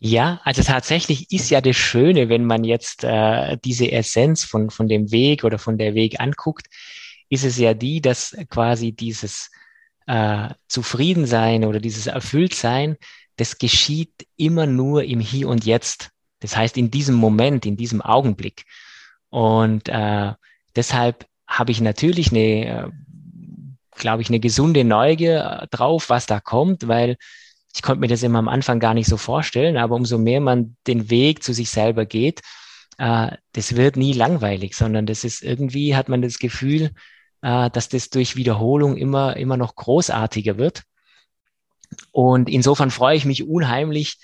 Ja, also tatsächlich ist ja das Schöne, wenn man jetzt äh, diese Essenz von, von dem Weg oder von der Weg anguckt, ist es ja die, dass quasi dieses äh, Zufriedensein oder dieses Erfülltsein, das geschieht immer nur im Hier und Jetzt. Das heißt, in diesem Moment, in diesem Augenblick. Und äh, deshalb habe ich natürlich eine, äh, glaube ich, eine gesunde Neugier äh, drauf, was da kommt, weil ich konnte mir das immer am Anfang gar nicht so vorstellen, aber umso mehr man den Weg zu sich selber geht, äh, das wird nie langweilig, sondern das ist irgendwie, hat man das Gefühl, äh, dass das durch Wiederholung immer, immer noch großartiger wird. Und insofern freue ich mich unheimlich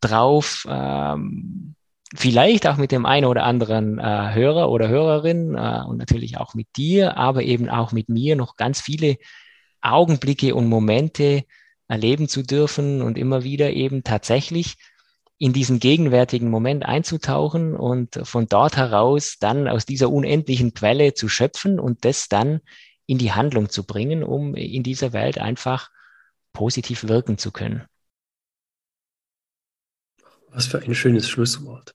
drauf, ähm, vielleicht auch mit dem einen oder anderen äh, Hörer oder Hörerin äh, und natürlich auch mit dir, aber eben auch mit mir noch ganz viele Augenblicke und Momente erleben zu dürfen und immer wieder eben tatsächlich in diesen gegenwärtigen Moment einzutauchen und von dort heraus dann aus dieser unendlichen Quelle zu schöpfen und das dann in die Handlung zu bringen, um in dieser Welt einfach positiv wirken zu können. Was für ein schönes Schlusswort.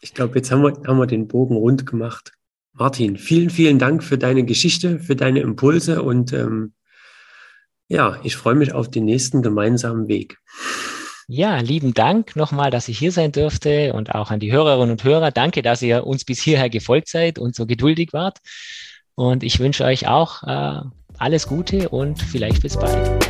Ich glaube, jetzt haben wir, haben wir den Bogen rund gemacht. Martin, vielen, vielen Dank für deine Geschichte, für deine Impulse und ähm, ja, ich freue mich auf den nächsten gemeinsamen Weg. Ja, lieben Dank nochmal, dass ich hier sein durfte und auch an die Hörerinnen und Hörer. Danke, dass ihr uns bis hierher gefolgt seid und so geduldig wart. Und ich wünsche euch auch äh, alles Gute und vielleicht bis bald.